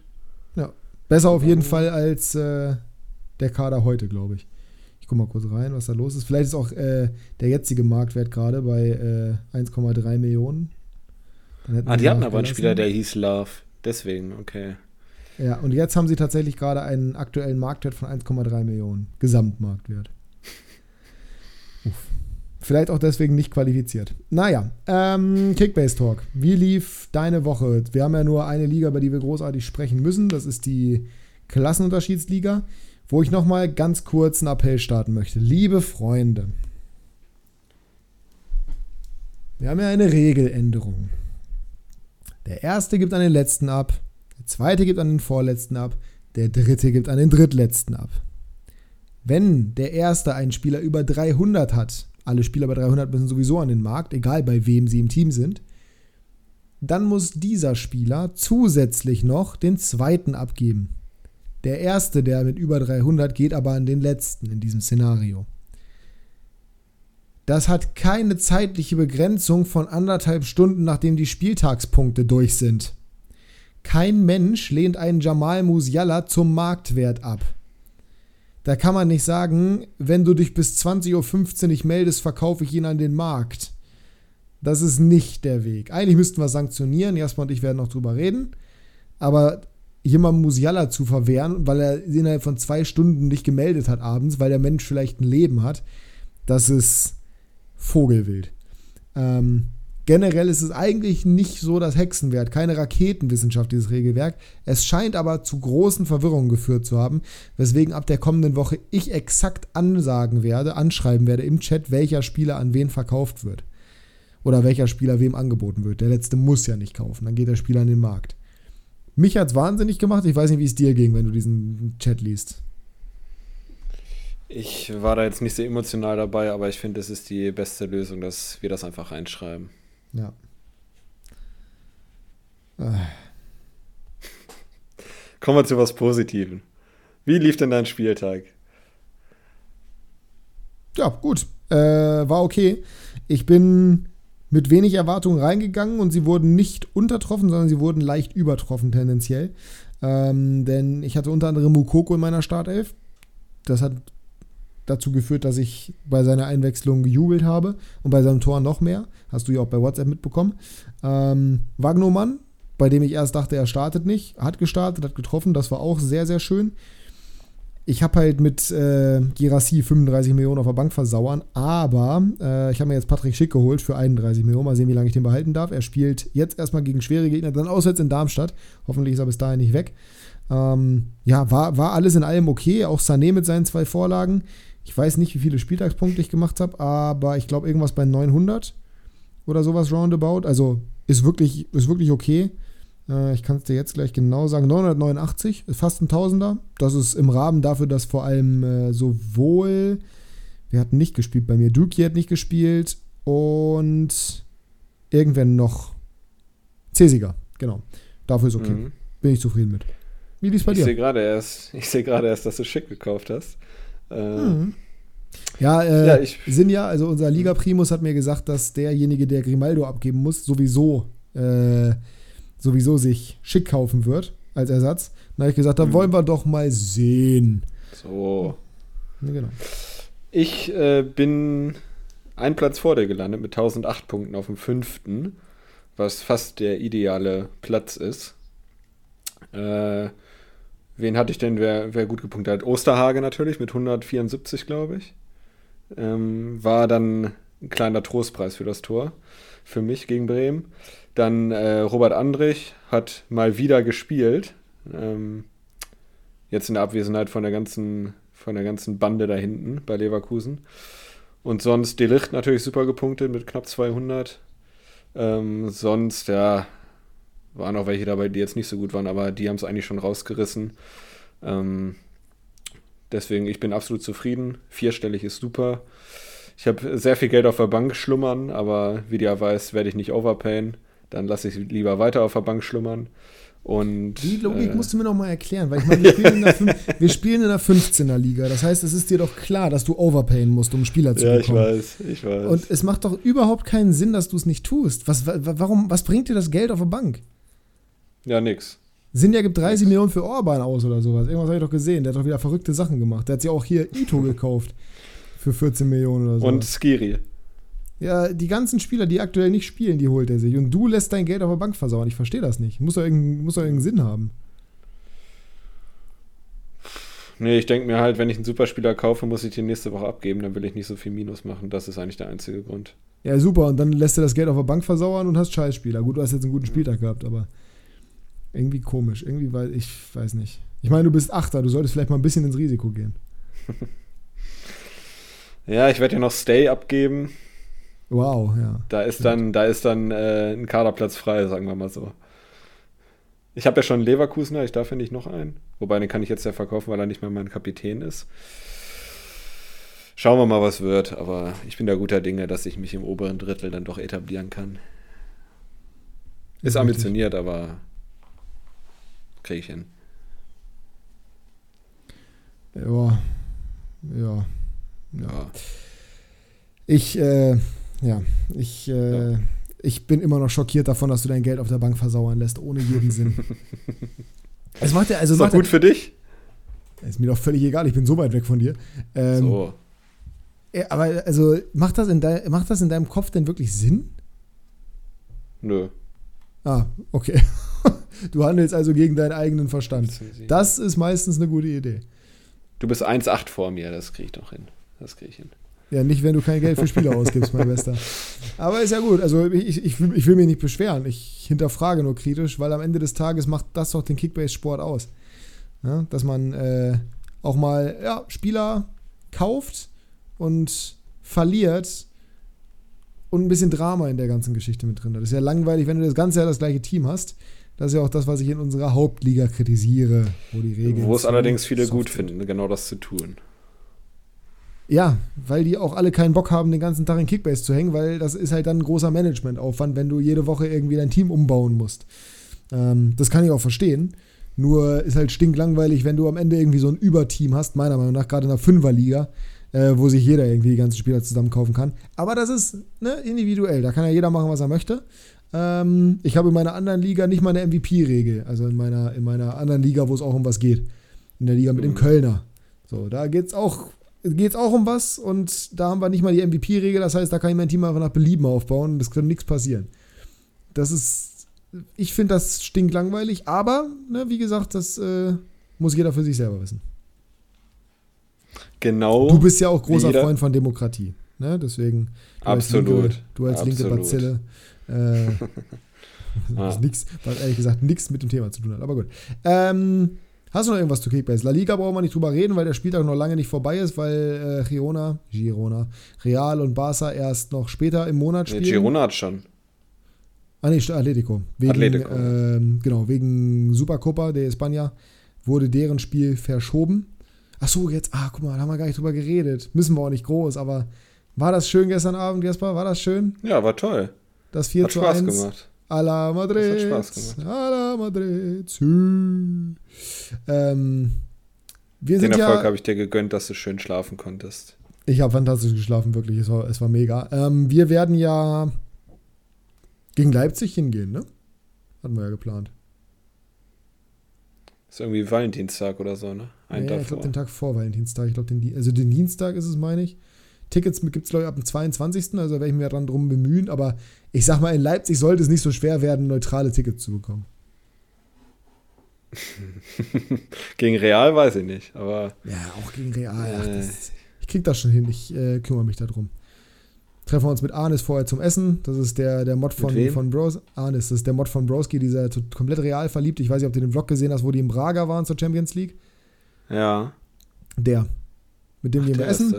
Besser auf jeden Fall als äh, der Kader heute, glaube ich. Ich gucke mal kurz rein, was da los ist. Vielleicht ist auch äh, der jetzige Marktwert gerade bei äh, 1,3 Millionen. Ah, die hatten aber einen. Spieler, der hieß Love. Deswegen, okay. Ja, und jetzt haben sie tatsächlich gerade einen aktuellen Marktwert von 1,3 Millionen. Gesamtmarktwert. Vielleicht auch deswegen nicht qualifiziert. Naja, ähm, Kickbase Talk. Wie lief deine Woche? Wir haben ja nur eine Liga, über die wir großartig sprechen müssen. Das ist die Klassenunterschiedsliga. wo ich nochmal ganz kurz einen Appell starten möchte. Liebe Freunde, wir haben ja eine Regeländerung. Der erste gibt an den letzten ab, der zweite gibt an den vorletzten ab, der dritte gibt an den drittletzten ab. Wenn der erste einen Spieler über 300 hat, alle Spieler bei 300 müssen sowieso an den Markt, egal bei wem sie im Team sind, dann muss dieser Spieler zusätzlich noch den zweiten abgeben. Der erste, der mit über 300 geht, aber an den letzten in diesem Szenario. Das hat keine zeitliche Begrenzung von anderthalb Stunden, nachdem die Spieltagspunkte durch sind. Kein Mensch lehnt einen Jamal Musiala zum Marktwert ab. Da kann man nicht sagen, wenn du dich bis 20.15 Uhr nicht meldest, verkaufe ich ihn an den Markt. Das ist nicht der Weg. Eigentlich müssten wir sanktionieren. Jasper und ich werden noch drüber reden. Aber jemandem Musiala zu verwehren, weil er innerhalb von zwei Stunden nicht gemeldet hat abends, weil der Mensch vielleicht ein Leben hat, das ist Vogelwild. Ähm, generell ist es eigentlich nicht so das Hexenwert, keine Raketenwissenschaft, dieses Regelwerk. Es scheint aber zu großen Verwirrungen geführt zu haben, weswegen ab der kommenden Woche ich exakt ansagen werde, anschreiben werde im Chat, welcher Spieler an wen verkauft wird. Oder welcher Spieler wem angeboten wird. Der letzte muss ja nicht kaufen, dann geht der Spieler an den Markt. Mich hat es wahnsinnig gemacht. Ich weiß nicht, wie es dir ging, wenn du diesen Chat liest. Ich war da jetzt nicht so emotional dabei, aber ich finde, es ist die beste Lösung, dass wir das einfach reinschreiben. Ja. Kommen wir zu was Positiven. Wie lief denn dein Spieltag? Ja, gut. Äh, war okay. Ich bin mit wenig Erwartungen reingegangen und sie wurden nicht untertroffen, sondern sie wurden leicht übertroffen tendenziell. Ähm, denn ich hatte unter anderem Mukoko in meiner Startelf. Das hat dazu geführt, dass ich bei seiner Einwechslung gejubelt habe und bei seinem Tor noch mehr. Hast du ja auch bei WhatsApp mitbekommen. Ähm, Wagnomann, bei dem ich erst dachte, er startet nicht, hat gestartet, hat getroffen. Das war auch sehr, sehr schön. Ich habe halt mit äh, Girassi 35 Millionen auf der Bank versauern, aber äh, ich habe mir jetzt Patrick Schick geholt für 31 Millionen. Mal sehen, wie lange ich den behalten darf. Er spielt jetzt erstmal gegen schwere Gegner, dann auswärts in Darmstadt. Hoffentlich ist er bis dahin nicht weg. Ähm, ja, war, war alles in allem okay. Auch Sané mit seinen zwei Vorlagen. Ich weiß nicht, wie viele Spieltagspunkte ich gemacht habe, aber ich glaube irgendwas bei 900 oder sowas roundabout. Also ist wirklich, ist wirklich okay. Äh, ich kann es dir jetzt gleich genau sagen. 989 ist fast ein Tausender. Das ist im Rahmen dafür, dass vor allem äh, sowohl, wir hatten nicht gespielt bei mir, Duki hat nicht gespielt und irgendwer noch. Cesiger, genau. Dafür ist okay. Mhm. Bin ich zufrieden mit. Wie lief bei dir? Ich sehe gerade erst, ich sehe gerade erst, dass du schick gekauft hast. Mhm. Ja, äh, ja ich, Sinja, also unser Liga Primus hat mir gesagt, dass derjenige, der Grimaldo abgeben muss, sowieso, äh, sowieso sich schick kaufen wird als Ersatz. Dann habe ich gesagt, da mhm. wollen wir doch mal sehen. So. Ja, genau. Ich äh, bin einen Platz vor dir gelandet mit 1008 Punkten auf dem fünften, was fast der ideale Platz ist. Äh, Wen hatte ich denn, wer, wer gut gepunktet hat? Osterhage natürlich mit 174, glaube ich. Ähm, war dann ein kleiner Trostpreis für das Tor. Für mich gegen Bremen. Dann äh, Robert Andrich hat mal wieder gespielt. Ähm, jetzt in der Abwesenheit von der ganzen, von der ganzen Bande da hinten bei Leverkusen. Und sonst Delicht natürlich super gepunktet mit knapp 200. Ähm, sonst, ja, waren auch welche dabei, die jetzt nicht so gut waren, aber die haben es eigentlich schon rausgerissen. Ähm, deswegen, ich bin absolut zufrieden. Vierstellig ist super. Ich habe sehr viel Geld auf der Bank schlummern, aber wie du ja weißt, werde ich nicht overpayen. Dann lasse ich lieber weiter auf der Bank schlummern. Und, Die Logik äh, musst du mir noch mal erklären, weil ich meine, wir, spielen <laughs> wir spielen in der 15er Liga. Das heißt, es ist dir doch klar, dass du overpayen musst, um Spieler zu ja, bekommen. Ja, ich weiß, ich weiß. Und es macht doch überhaupt keinen Sinn, dass du es nicht tust. Was, warum, was bringt dir das Geld auf der Bank? Ja, nix. Sinja gibt 30 nix. Millionen für Orban aus oder sowas. Irgendwas habe ich doch gesehen. Der hat doch wieder verrückte Sachen gemacht. Der hat sich auch hier Ito gekauft. Für 14 Millionen oder so. Und Skiri. Ja, die ganzen Spieler, die aktuell nicht spielen, die holt er sich. Und du lässt dein Geld auf der Bank versauen. Ich verstehe das nicht. Muss doch irgendeinen, muss doch irgendeinen Sinn haben. Nee, ich denke mir halt, wenn ich einen Superspieler kaufe, muss ich den nächste Woche abgeben. Dann will ich nicht so viel Minus machen. Das ist eigentlich der einzige Grund. Ja, super. Und dann lässt er das Geld auf der Bank versauern und hast Scheißspieler. Gut, du hast jetzt einen guten Spieltag gehabt, aber Irgendwie komisch. Irgendwie, weil ich weiß nicht. Ich meine, du bist Achter, du solltest vielleicht mal ein bisschen ins Risiko gehen. <laughs> ja, ich werde ja noch Stay abgeben. Wow, ja. Da ist dann, da ist dann äh, ein Kaderplatz frei, sagen wir mal so. Ich habe ja schon einen Leverkusener, ich darf ja nicht noch einen. Wobei, den kann ich jetzt ja verkaufen, weil er nicht mehr mein Kapitän ist. Schauen wir mal, was wird. Aber ich bin da guter Dinge, dass ich mich im oberen Drittel dann doch etablieren kann. Ist ambitioniert, aber kriege ich hin. Ja, ja, ja. Ich, äh, ja, ich, äh, ja. ich bin immer noch schockiert davon, dass du dein Geld auf der Bank versauern lässt, ohne jeden Sinn. <laughs> es macht ja, also ist doch gut für dich? Ist mir doch völlig egal, ich bin so weit weg von dir. Ähm, so. Aber also, macht das, in dein, macht das in deinem Kopf denn wirklich Sinn? Nö. Ah, okay. Du handelst also gegen deinen eigenen Verstand. Das ist meistens eine gute Idee. Du bist 1,8 vor mir, das kriege ich doch hin. Das kriege ich hin. Ja, nicht, wenn du kein Geld für Spieler ausgibst, mein Bester. Aber ist ja gut. Also ich, ich, ich will mich nicht beschweren. Ich hinterfrage nur kritisch, weil am Ende des Tages macht das doch den Kickbase-Sport aus. Ja, dass man äh, auch mal ja, Spieler kauft und verliert und ein bisschen Drama in der ganzen Geschichte mit drin hat. Das ist ja langweilig, wenn du das ganze Jahr das gleiche Team hast. Das ist ja auch das, was ich in unserer Hauptliga kritisiere, wo die Regeln. Wo es allerdings viele gut finden, genau das zu tun. Ja, weil die auch alle keinen Bock haben, den ganzen Tag in Kickbase zu hängen, weil das ist halt dann ein großer Managementaufwand, wenn du jede Woche irgendwie dein Team umbauen musst. Ähm, das kann ich auch verstehen. Nur ist halt stinklangweilig, wenn du am Ende irgendwie so ein Überteam hast, meiner Meinung nach, gerade in der Fünferliga, äh, wo sich jeder irgendwie die ganzen Spieler zusammen kaufen kann. Aber das ist ne, individuell, da kann ja jeder machen, was er möchte. Ähm, ich habe in meiner anderen Liga nicht mal eine MVP-Regel. Also in meiner, in meiner anderen Liga, wo es auch um was geht. In der Liga mit dem mhm. Kölner. So, da geht es auch, geht's auch um was und da haben wir nicht mal die MVP-Regel. Das heißt, da kann ich mein Team einfach nach Belieben aufbauen und es kann nichts passieren. Das ist, ich finde das stinklangweilig, aber, ne, wie gesagt, das äh, muss jeder für sich selber wissen. Genau. Du bist ja auch großer Freund von Demokratie. Ne? Deswegen. Du Absolut. Als linke, du als linke Bazille äh, was, <laughs> ah. nix, was ehrlich gesagt nichts mit dem Thema zu tun hat. Aber gut. Ähm, hast du noch irgendwas zu Kickbase? La Liga brauchen wir nicht drüber reden, weil der Spieltag noch lange nicht vorbei ist, weil äh, Girona, Girona, Real und Barca erst noch später im Monat spielen. Nee, Girona hat schon. Ah, nee, Atletico. Wegen, Atletico. Ähm, genau, wegen Supercopa de España wurde deren Spiel verschoben. Ach so, jetzt, ah, guck mal, da haben wir gar nicht drüber geredet. Müssen wir auch nicht groß, aber war das schön gestern Abend, Jasper? War das schön? Ja, war toll. Das 4 hat zu Spaß 1. gemacht. A la Madrid. Das hat Spaß gemacht. A la Madrid. Ähm, wir Den Erfolg ja, habe ich dir gegönnt, dass du schön schlafen konntest. Ich habe fantastisch geschlafen, wirklich. Es war, es war mega. Ähm, wir werden ja gegen Leipzig hingehen, ne? Hatten wir ja geplant. Ist irgendwie Valentinstag oder so, ne? Ein ja, ich glaube den Tag vor Valentinstag. Ich glaube, den, also den Dienstag ist es, meine ich. Tickets gibt es, glaube ich, ab dem 22. Also werde ich mir daran drum bemühen. Aber ich sag mal, in Leipzig sollte es nicht so schwer werden, neutrale Tickets zu bekommen. <laughs> gegen Real weiß ich nicht, aber. Ja, auch gegen Real. Ach, das, ich krieg das schon hin, ich äh, kümmere mich darum. Treffen wir uns mit Arnis vorher zum Essen. Das ist der, der Mod von, von Bros. Arnis, das ist der Mod von Broski, dieser komplett real verliebt. Ich weiß nicht, ob du den Vlog gesehen hast, wo die in Braga waren zur Champions League. Ja. Der. Mit dem Ach, gehen wir essen.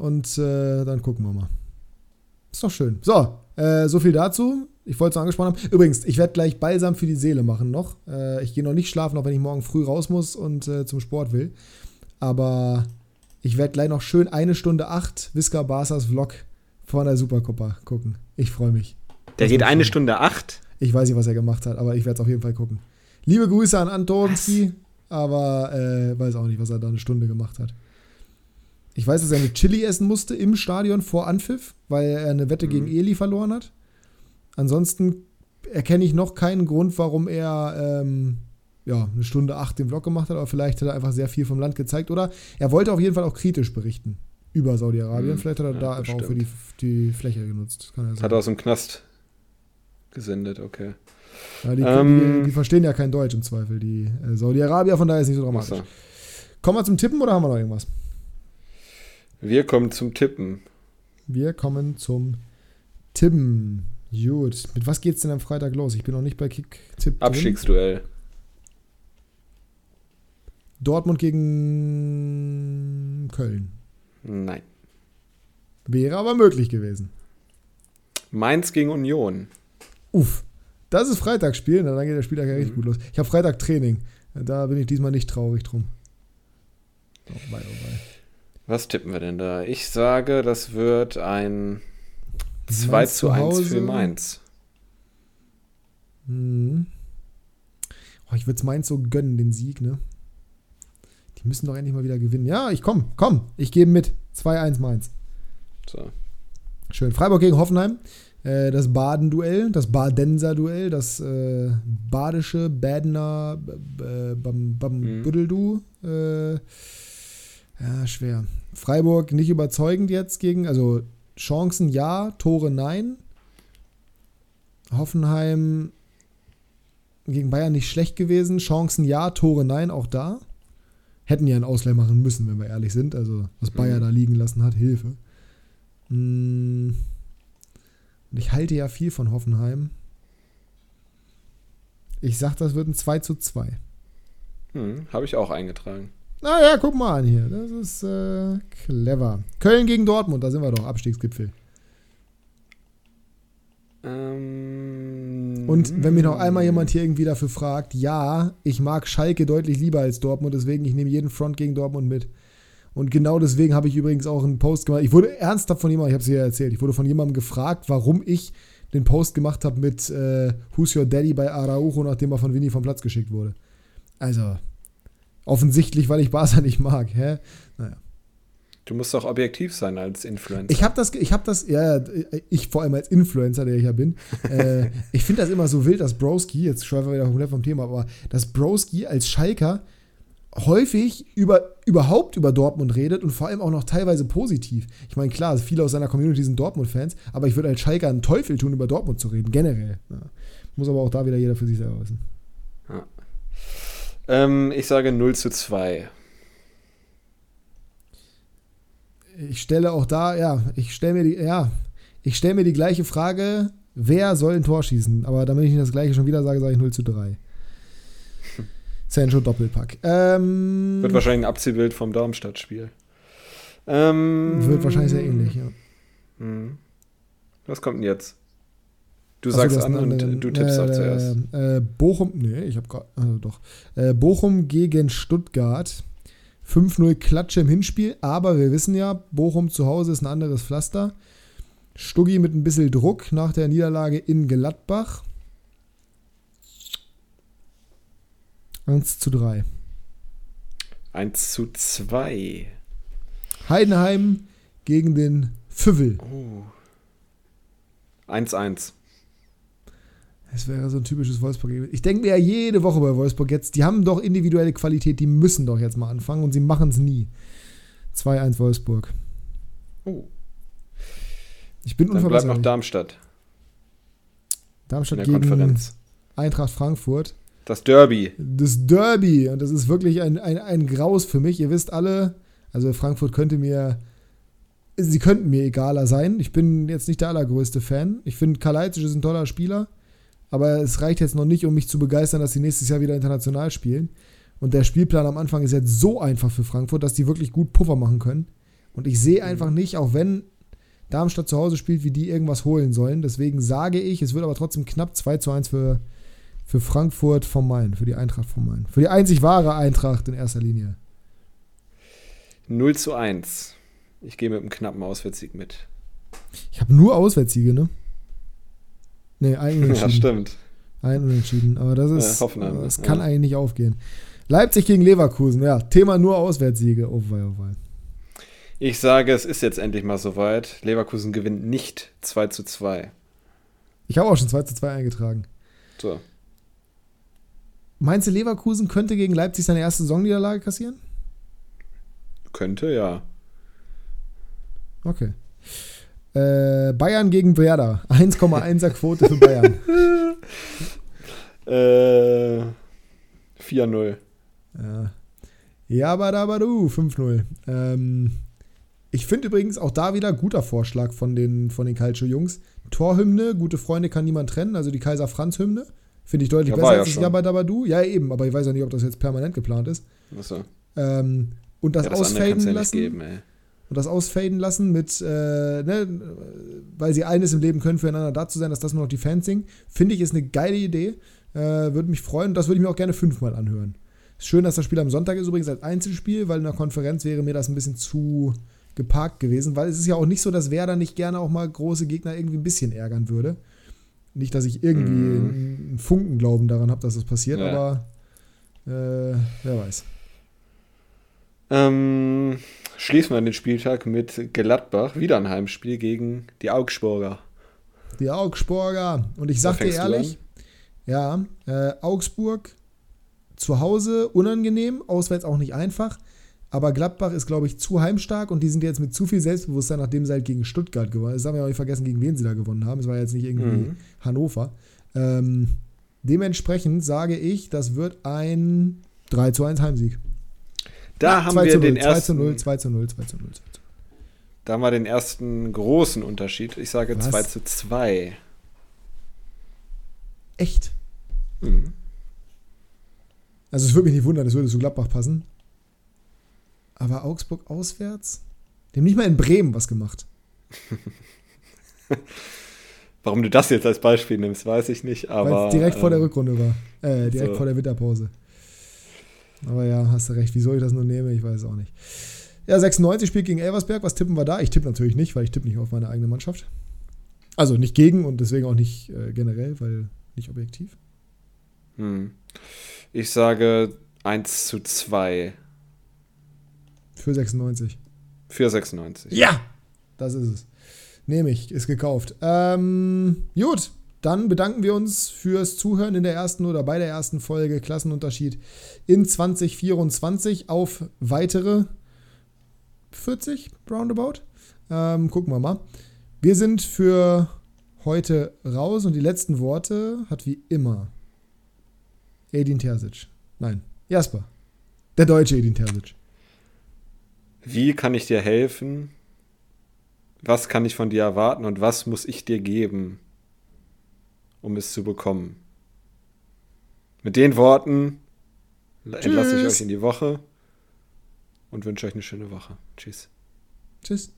Und äh, dann gucken wir mal. Ist doch schön. So, äh, so viel dazu. Ich wollte es noch angesprochen haben. Übrigens, ich werde gleich Balsam für die Seele machen noch. Äh, ich gehe noch nicht schlafen, auch wenn ich morgen früh raus muss und äh, zum Sport will. Aber ich werde gleich noch schön eine Stunde acht Visca Barsas Vlog von der Supercoppa gucken. Ich freue mich. Der das geht eine Stunde acht? Ich weiß nicht, was er gemacht hat, aber ich werde es auf jeden Fall gucken. Liebe Grüße an Antonski, aber äh, weiß auch nicht, was er da eine Stunde gemacht hat. Ich weiß, dass er eine Chili essen musste im Stadion vor Anpfiff, weil er eine Wette mhm. gegen Eli verloren hat. Ansonsten erkenne ich noch keinen Grund, warum er ähm, ja, eine Stunde acht den Vlog gemacht hat, aber vielleicht hat er einfach sehr viel vom Land gezeigt. Oder er wollte auf jeden Fall auch kritisch berichten über Saudi-Arabien. Mhm. Vielleicht hat er ja, da einfach auch für die, die Fläche genutzt. Er hat er aus dem Knast gesendet, okay. Ja, die, ähm, die, die, verstehen ja kein Deutsch im Zweifel, die äh, Saudi-Arabier, von daher ist nicht so dramatisch. Kommen wir zum Tippen oder haben wir noch irgendwas? Wir kommen zum Tippen. Wir kommen zum Tippen. Gut. Mit was geht's denn am Freitag los? Ich bin noch nicht bei Kick-Tipp. Abstiegsduell. Dortmund gegen Köln. Nein. Wäre aber möglich gewesen. Mainz gegen Union. Uff. Das ist Freitagsspiel, dann geht der Spieltag ja richtig Mhm. gut los. Ich habe Freitag Training. Da bin ich diesmal nicht traurig drum. Oh, wei, oh, wei. Was tippen wir denn da? Ich sage, das wird ein 2 Mainz zu zu 1 Hause. für Mainz. Mhm. Oh, ich würde es Mainz so gönnen, den Sieg, ne? Die müssen doch endlich mal wieder gewinnen. Ja, ich komm, komm, ich gebe mit. 2-1 Mainz. So. Schön. Freiburg gegen Hoffenheim. Äh, das Baden-Duell, das Badenser-Duell, das äh, badische Badener b- Bam, Bam Mhm. Büdeldu. Äh, ja, schwer. Freiburg nicht überzeugend jetzt gegen, also Chancen ja, Tore nein. Hoffenheim gegen Bayern nicht schlecht gewesen. Chancen ja, Tore nein, auch da. Hätten ja einen Ausleih machen müssen, wenn wir ehrlich sind. Also, was Bayern Mhm. da liegen lassen hat, Hilfe. Mm. Und ich halte ja viel von Hoffenheim. Ich sag, das wird ein 2 zu 2. Hm, Habe ich auch eingetragen. Naja, guck mal an hier. Das ist äh, clever. Köln gegen Dortmund, da sind wir doch. Abstiegsgipfel. Ähm, Und wenn mich noch einmal jemand hier irgendwie dafür fragt, ja, ich mag Schalke deutlich lieber als Dortmund, deswegen ich nehme jeden Front gegen Dortmund mit. Und genau deswegen habe ich übrigens auch einen Post gemacht. Ich wurde ernsthaft von jemandem, ich habe es ja erzählt, ich wurde von jemandem gefragt, warum ich den Post gemacht habe mit äh, Who's Your Daddy bei Araujo, nachdem er von Winnie vom Platz geschickt wurde. Also, offensichtlich, weil ich Barca nicht mag. Hä? Naja. Du musst doch objektiv sein als Influencer. Ich habe das, ich habe das, ja, ich vor allem als Influencer, der ich ja bin, äh, <laughs> ich finde das immer so wild, dass Broski, jetzt schweifen wir wieder komplett vom Thema, aber dass Broski als Schalker häufig über, überhaupt über Dortmund redet und vor allem auch noch teilweise positiv. Ich meine, klar, viele aus seiner Community sind Dortmund-Fans, aber ich würde als Schalker einen Teufel tun, über Dortmund zu reden, generell. Ja. Muss aber auch da wieder jeder für sich selber wissen. Ähm, ich sage 0 zu 2. Ich stelle auch da, ja, ich stelle mir die, ja, ich stelle mir die gleiche Frage, wer soll ein Tor schießen? Aber damit ich nicht das gleiche schon wieder sage, sage ich 0 zu 3. <laughs> Sancho Doppelpack. Ähm, Wird wahrscheinlich ein Abziehbild vom Darmstadt-Spiel. Ähm, wird wahrscheinlich sehr ähnlich, ja. Hm. Was kommt denn jetzt? Du Achso, sagst hast an und du tippst äh, auch zuerst. Äh, Bochum, nee, ich habe gerade, also doch. Äh, Bochum gegen Stuttgart. 5-0 Klatsche im Hinspiel, aber wir wissen ja, Bochum zu Hause ist ein anderes Pflaster. Stuggi mit ein bisschen Druck nach der Niederlage in Gladbach. 1 zu 3. 1 zu 2. Heidenheim gegen den Füvel. Oh. 1-1. Das wäre so ein typisches Wolfsburg. Ich denke mir ja jede Woche bei Wolfsburg jetzt, die haben doch individuelle Qualität, die müssen doch jetzt mal anfangen und sie machen es nie. 2-1 Wolfsburg. Oh. Ich bin Dann bleibt noch. Darmstadt Darmstadt gegen Konferenz. Eintracht Frankfurt. Das Derby. Das Derby. Und das ist wirklich ein, ein, ein Graus für mich. Ihr wisst alle, also Frankfurt könnte mir, sie könnten mir egaler sein. Ich bin jetzt nicht der allergrößte Fan. Ich finde, Kalajdzic ist ein toller Spieler. Aber es reicht jetzt noch nicht, um mich zu begeistern, dass sie nächstes Jahr wieder international spielen. Und der Spielplan am Anfang ist jetzt so einfach für Frankfurt, dass die wirklich gut Puffer machen können. Und ich sehe einfach nicht, auch wenn Darmstadt zu Hause spielt, wie die irgendwas holen sollen. Deswegen sage ich, es wird aber trotzdem knapp 2 zu 1 für, für Frankfurt vom Main, für die Eintracht vom Main. Für die einzig wahre Eintracht in erster Linie. 0 zu 1. Ich gehe mit einem knappen Auswärtssieg mit. Ich habe nur Auswärtssiege, ne? Nee, ein <laughs> Ja, Unentschieden. stimmt. ein Unentschieden. Aber das ist, Äh, Hoffenheim, das ja. kann eigentlich nicht aufgehen. Leipzig gegen Leverkusen, ja. Thema nur Auswärtssiege. Oh wei, oh wei. Ich sage, es ist jetzt endlich mal soweit. Leverkusen gewinnt nicht 2 zu 2. Ich habe auch schon 2 zu 2 eingetragen. So. Meinst du, Leverkusen könnte gegen Leipzig seine erste Saisonniederlage kassieren? Könnte, ja. Okay. Äh, Bayern gegen Werder. <laughs> 1,1er Quote für Bayern. <laughs> Äh, 4-0. Ja. Ja, aber da, aber du, 5-0. Ähm, Ich finde übrigens auch da wieder guter Vorschlag von den, von den Calcio-Jungs. Torhymne, gute Freunde kann niemand trennen, also die Kaiser Franz-Hymne. Finde ich deutlich Ja, besser ja als das. Jabba Dabba Du. Ja, eben, aber ich weiß ja nicht, ob das jetzt permanent geplant ist. Achso. Ähm, und das, Ja, das ausfaden lassen. geben, ey. Und das ausfaden lassen mit, äh, ne, weil sie eines im Leben können, füreinander da zu sein, dass das nur noch die Fans singen. Finde ich, ist eine geile Idee. Äh, würde mich freuen und das würde ich mir auch gerne fünfmal anhören. Ist schön, dass das Spiel am Sonntag ist, übrigens als Einzelspiel, weil in der Konferenz wäre mir das ein bisschen zu geparkt gewesen, weil es ist ja auch nicht so, dass Werder nicht gerne auch mal große Gegner irgendwie ein bisschen ärgern würde. Nicht, dass ich irgendwie Mhm. einen Funkenglauben daran habe, dass das passiert, Ja. aber äh, wer weiß. Ähm, schließen wir den Spieltag mit Gladbach. Wieder ein Heimspiel gegen die Augsburger. Die Augsburger. Und ich sag dir ehrlich, ja, äh, Augsburg zu Hause unangenehm, auswärts auch nicht einfach. Aber Gladbach ist, glaube ich, zu heimstark und die sind jetzt mit zu viel Selbstbewusstsein, nachdem sie halt gegen Stuttgart gewonnen haben. Das haben wir auch nicht vergessen, gegen wen sie da gewonnen haben. Es war jetzt nicht irgendwie Mhm. Hannover. Ähm, dementsprechend sage ich, das wird ein 3 zu 1 Heimsieg. Da haben 2 wir zu 0, den 2 zu ersten, 0, 2 zu 0, 2 zu 0. 2 zu 0. da haben wir den ersten großen Unterschied. Ich sage Was? 2 zu 2. Echt? Mhm. Also es würde mich nicht wundern, es würde zu Gladbach passen. Aber Augsburg auswärts? Die haben nicht mal in Bremen was gemacht. <laughs> Warum du das jetzt als Beispiel nimmst, weiß ich nicht, Weil es direkt vor der ähm, Rückrunde war. Äh, direkt so. vor der Winterpause. Aber ja, hast du recht. Wieso ich das nur nehme, ich weiß es auch nicht. Ja, 96 spielt gegen Elversberg. Was tippen wir da? Ich tippe natürlich nicht, weil ich tippe nicht auf meine eigene Mannschaft. Also nicht gegen und deswegen auch nicht äh, generell, weil nicht objektiv. Hm. Ich sage 1 zu 2 Für 96. für 96. Ja! Das ist es. Nehme ich, ist gekauft. Ähm, gut, dann bedanken wir uns fürs Zuhören in der ersten oder bei der ersten Folge Klassenunterschied in 2024 auf weitere 40 roundabout. Ähm, gucken wir mal. Wir sind für heute raus und die letzten Worte hat wie immer Edin Terzic. Nein, Jasper. Der deutsche Edin Terzic. Wie kann ich dir helfen? Was kann ich von dir erwarten und was muss ich dir geben, um es zu bekommen? Mit den Worten entlasse ich Tschüss. euch in die Woche und wünsche euch eine schöne Woche. Tschüss. Tschüss.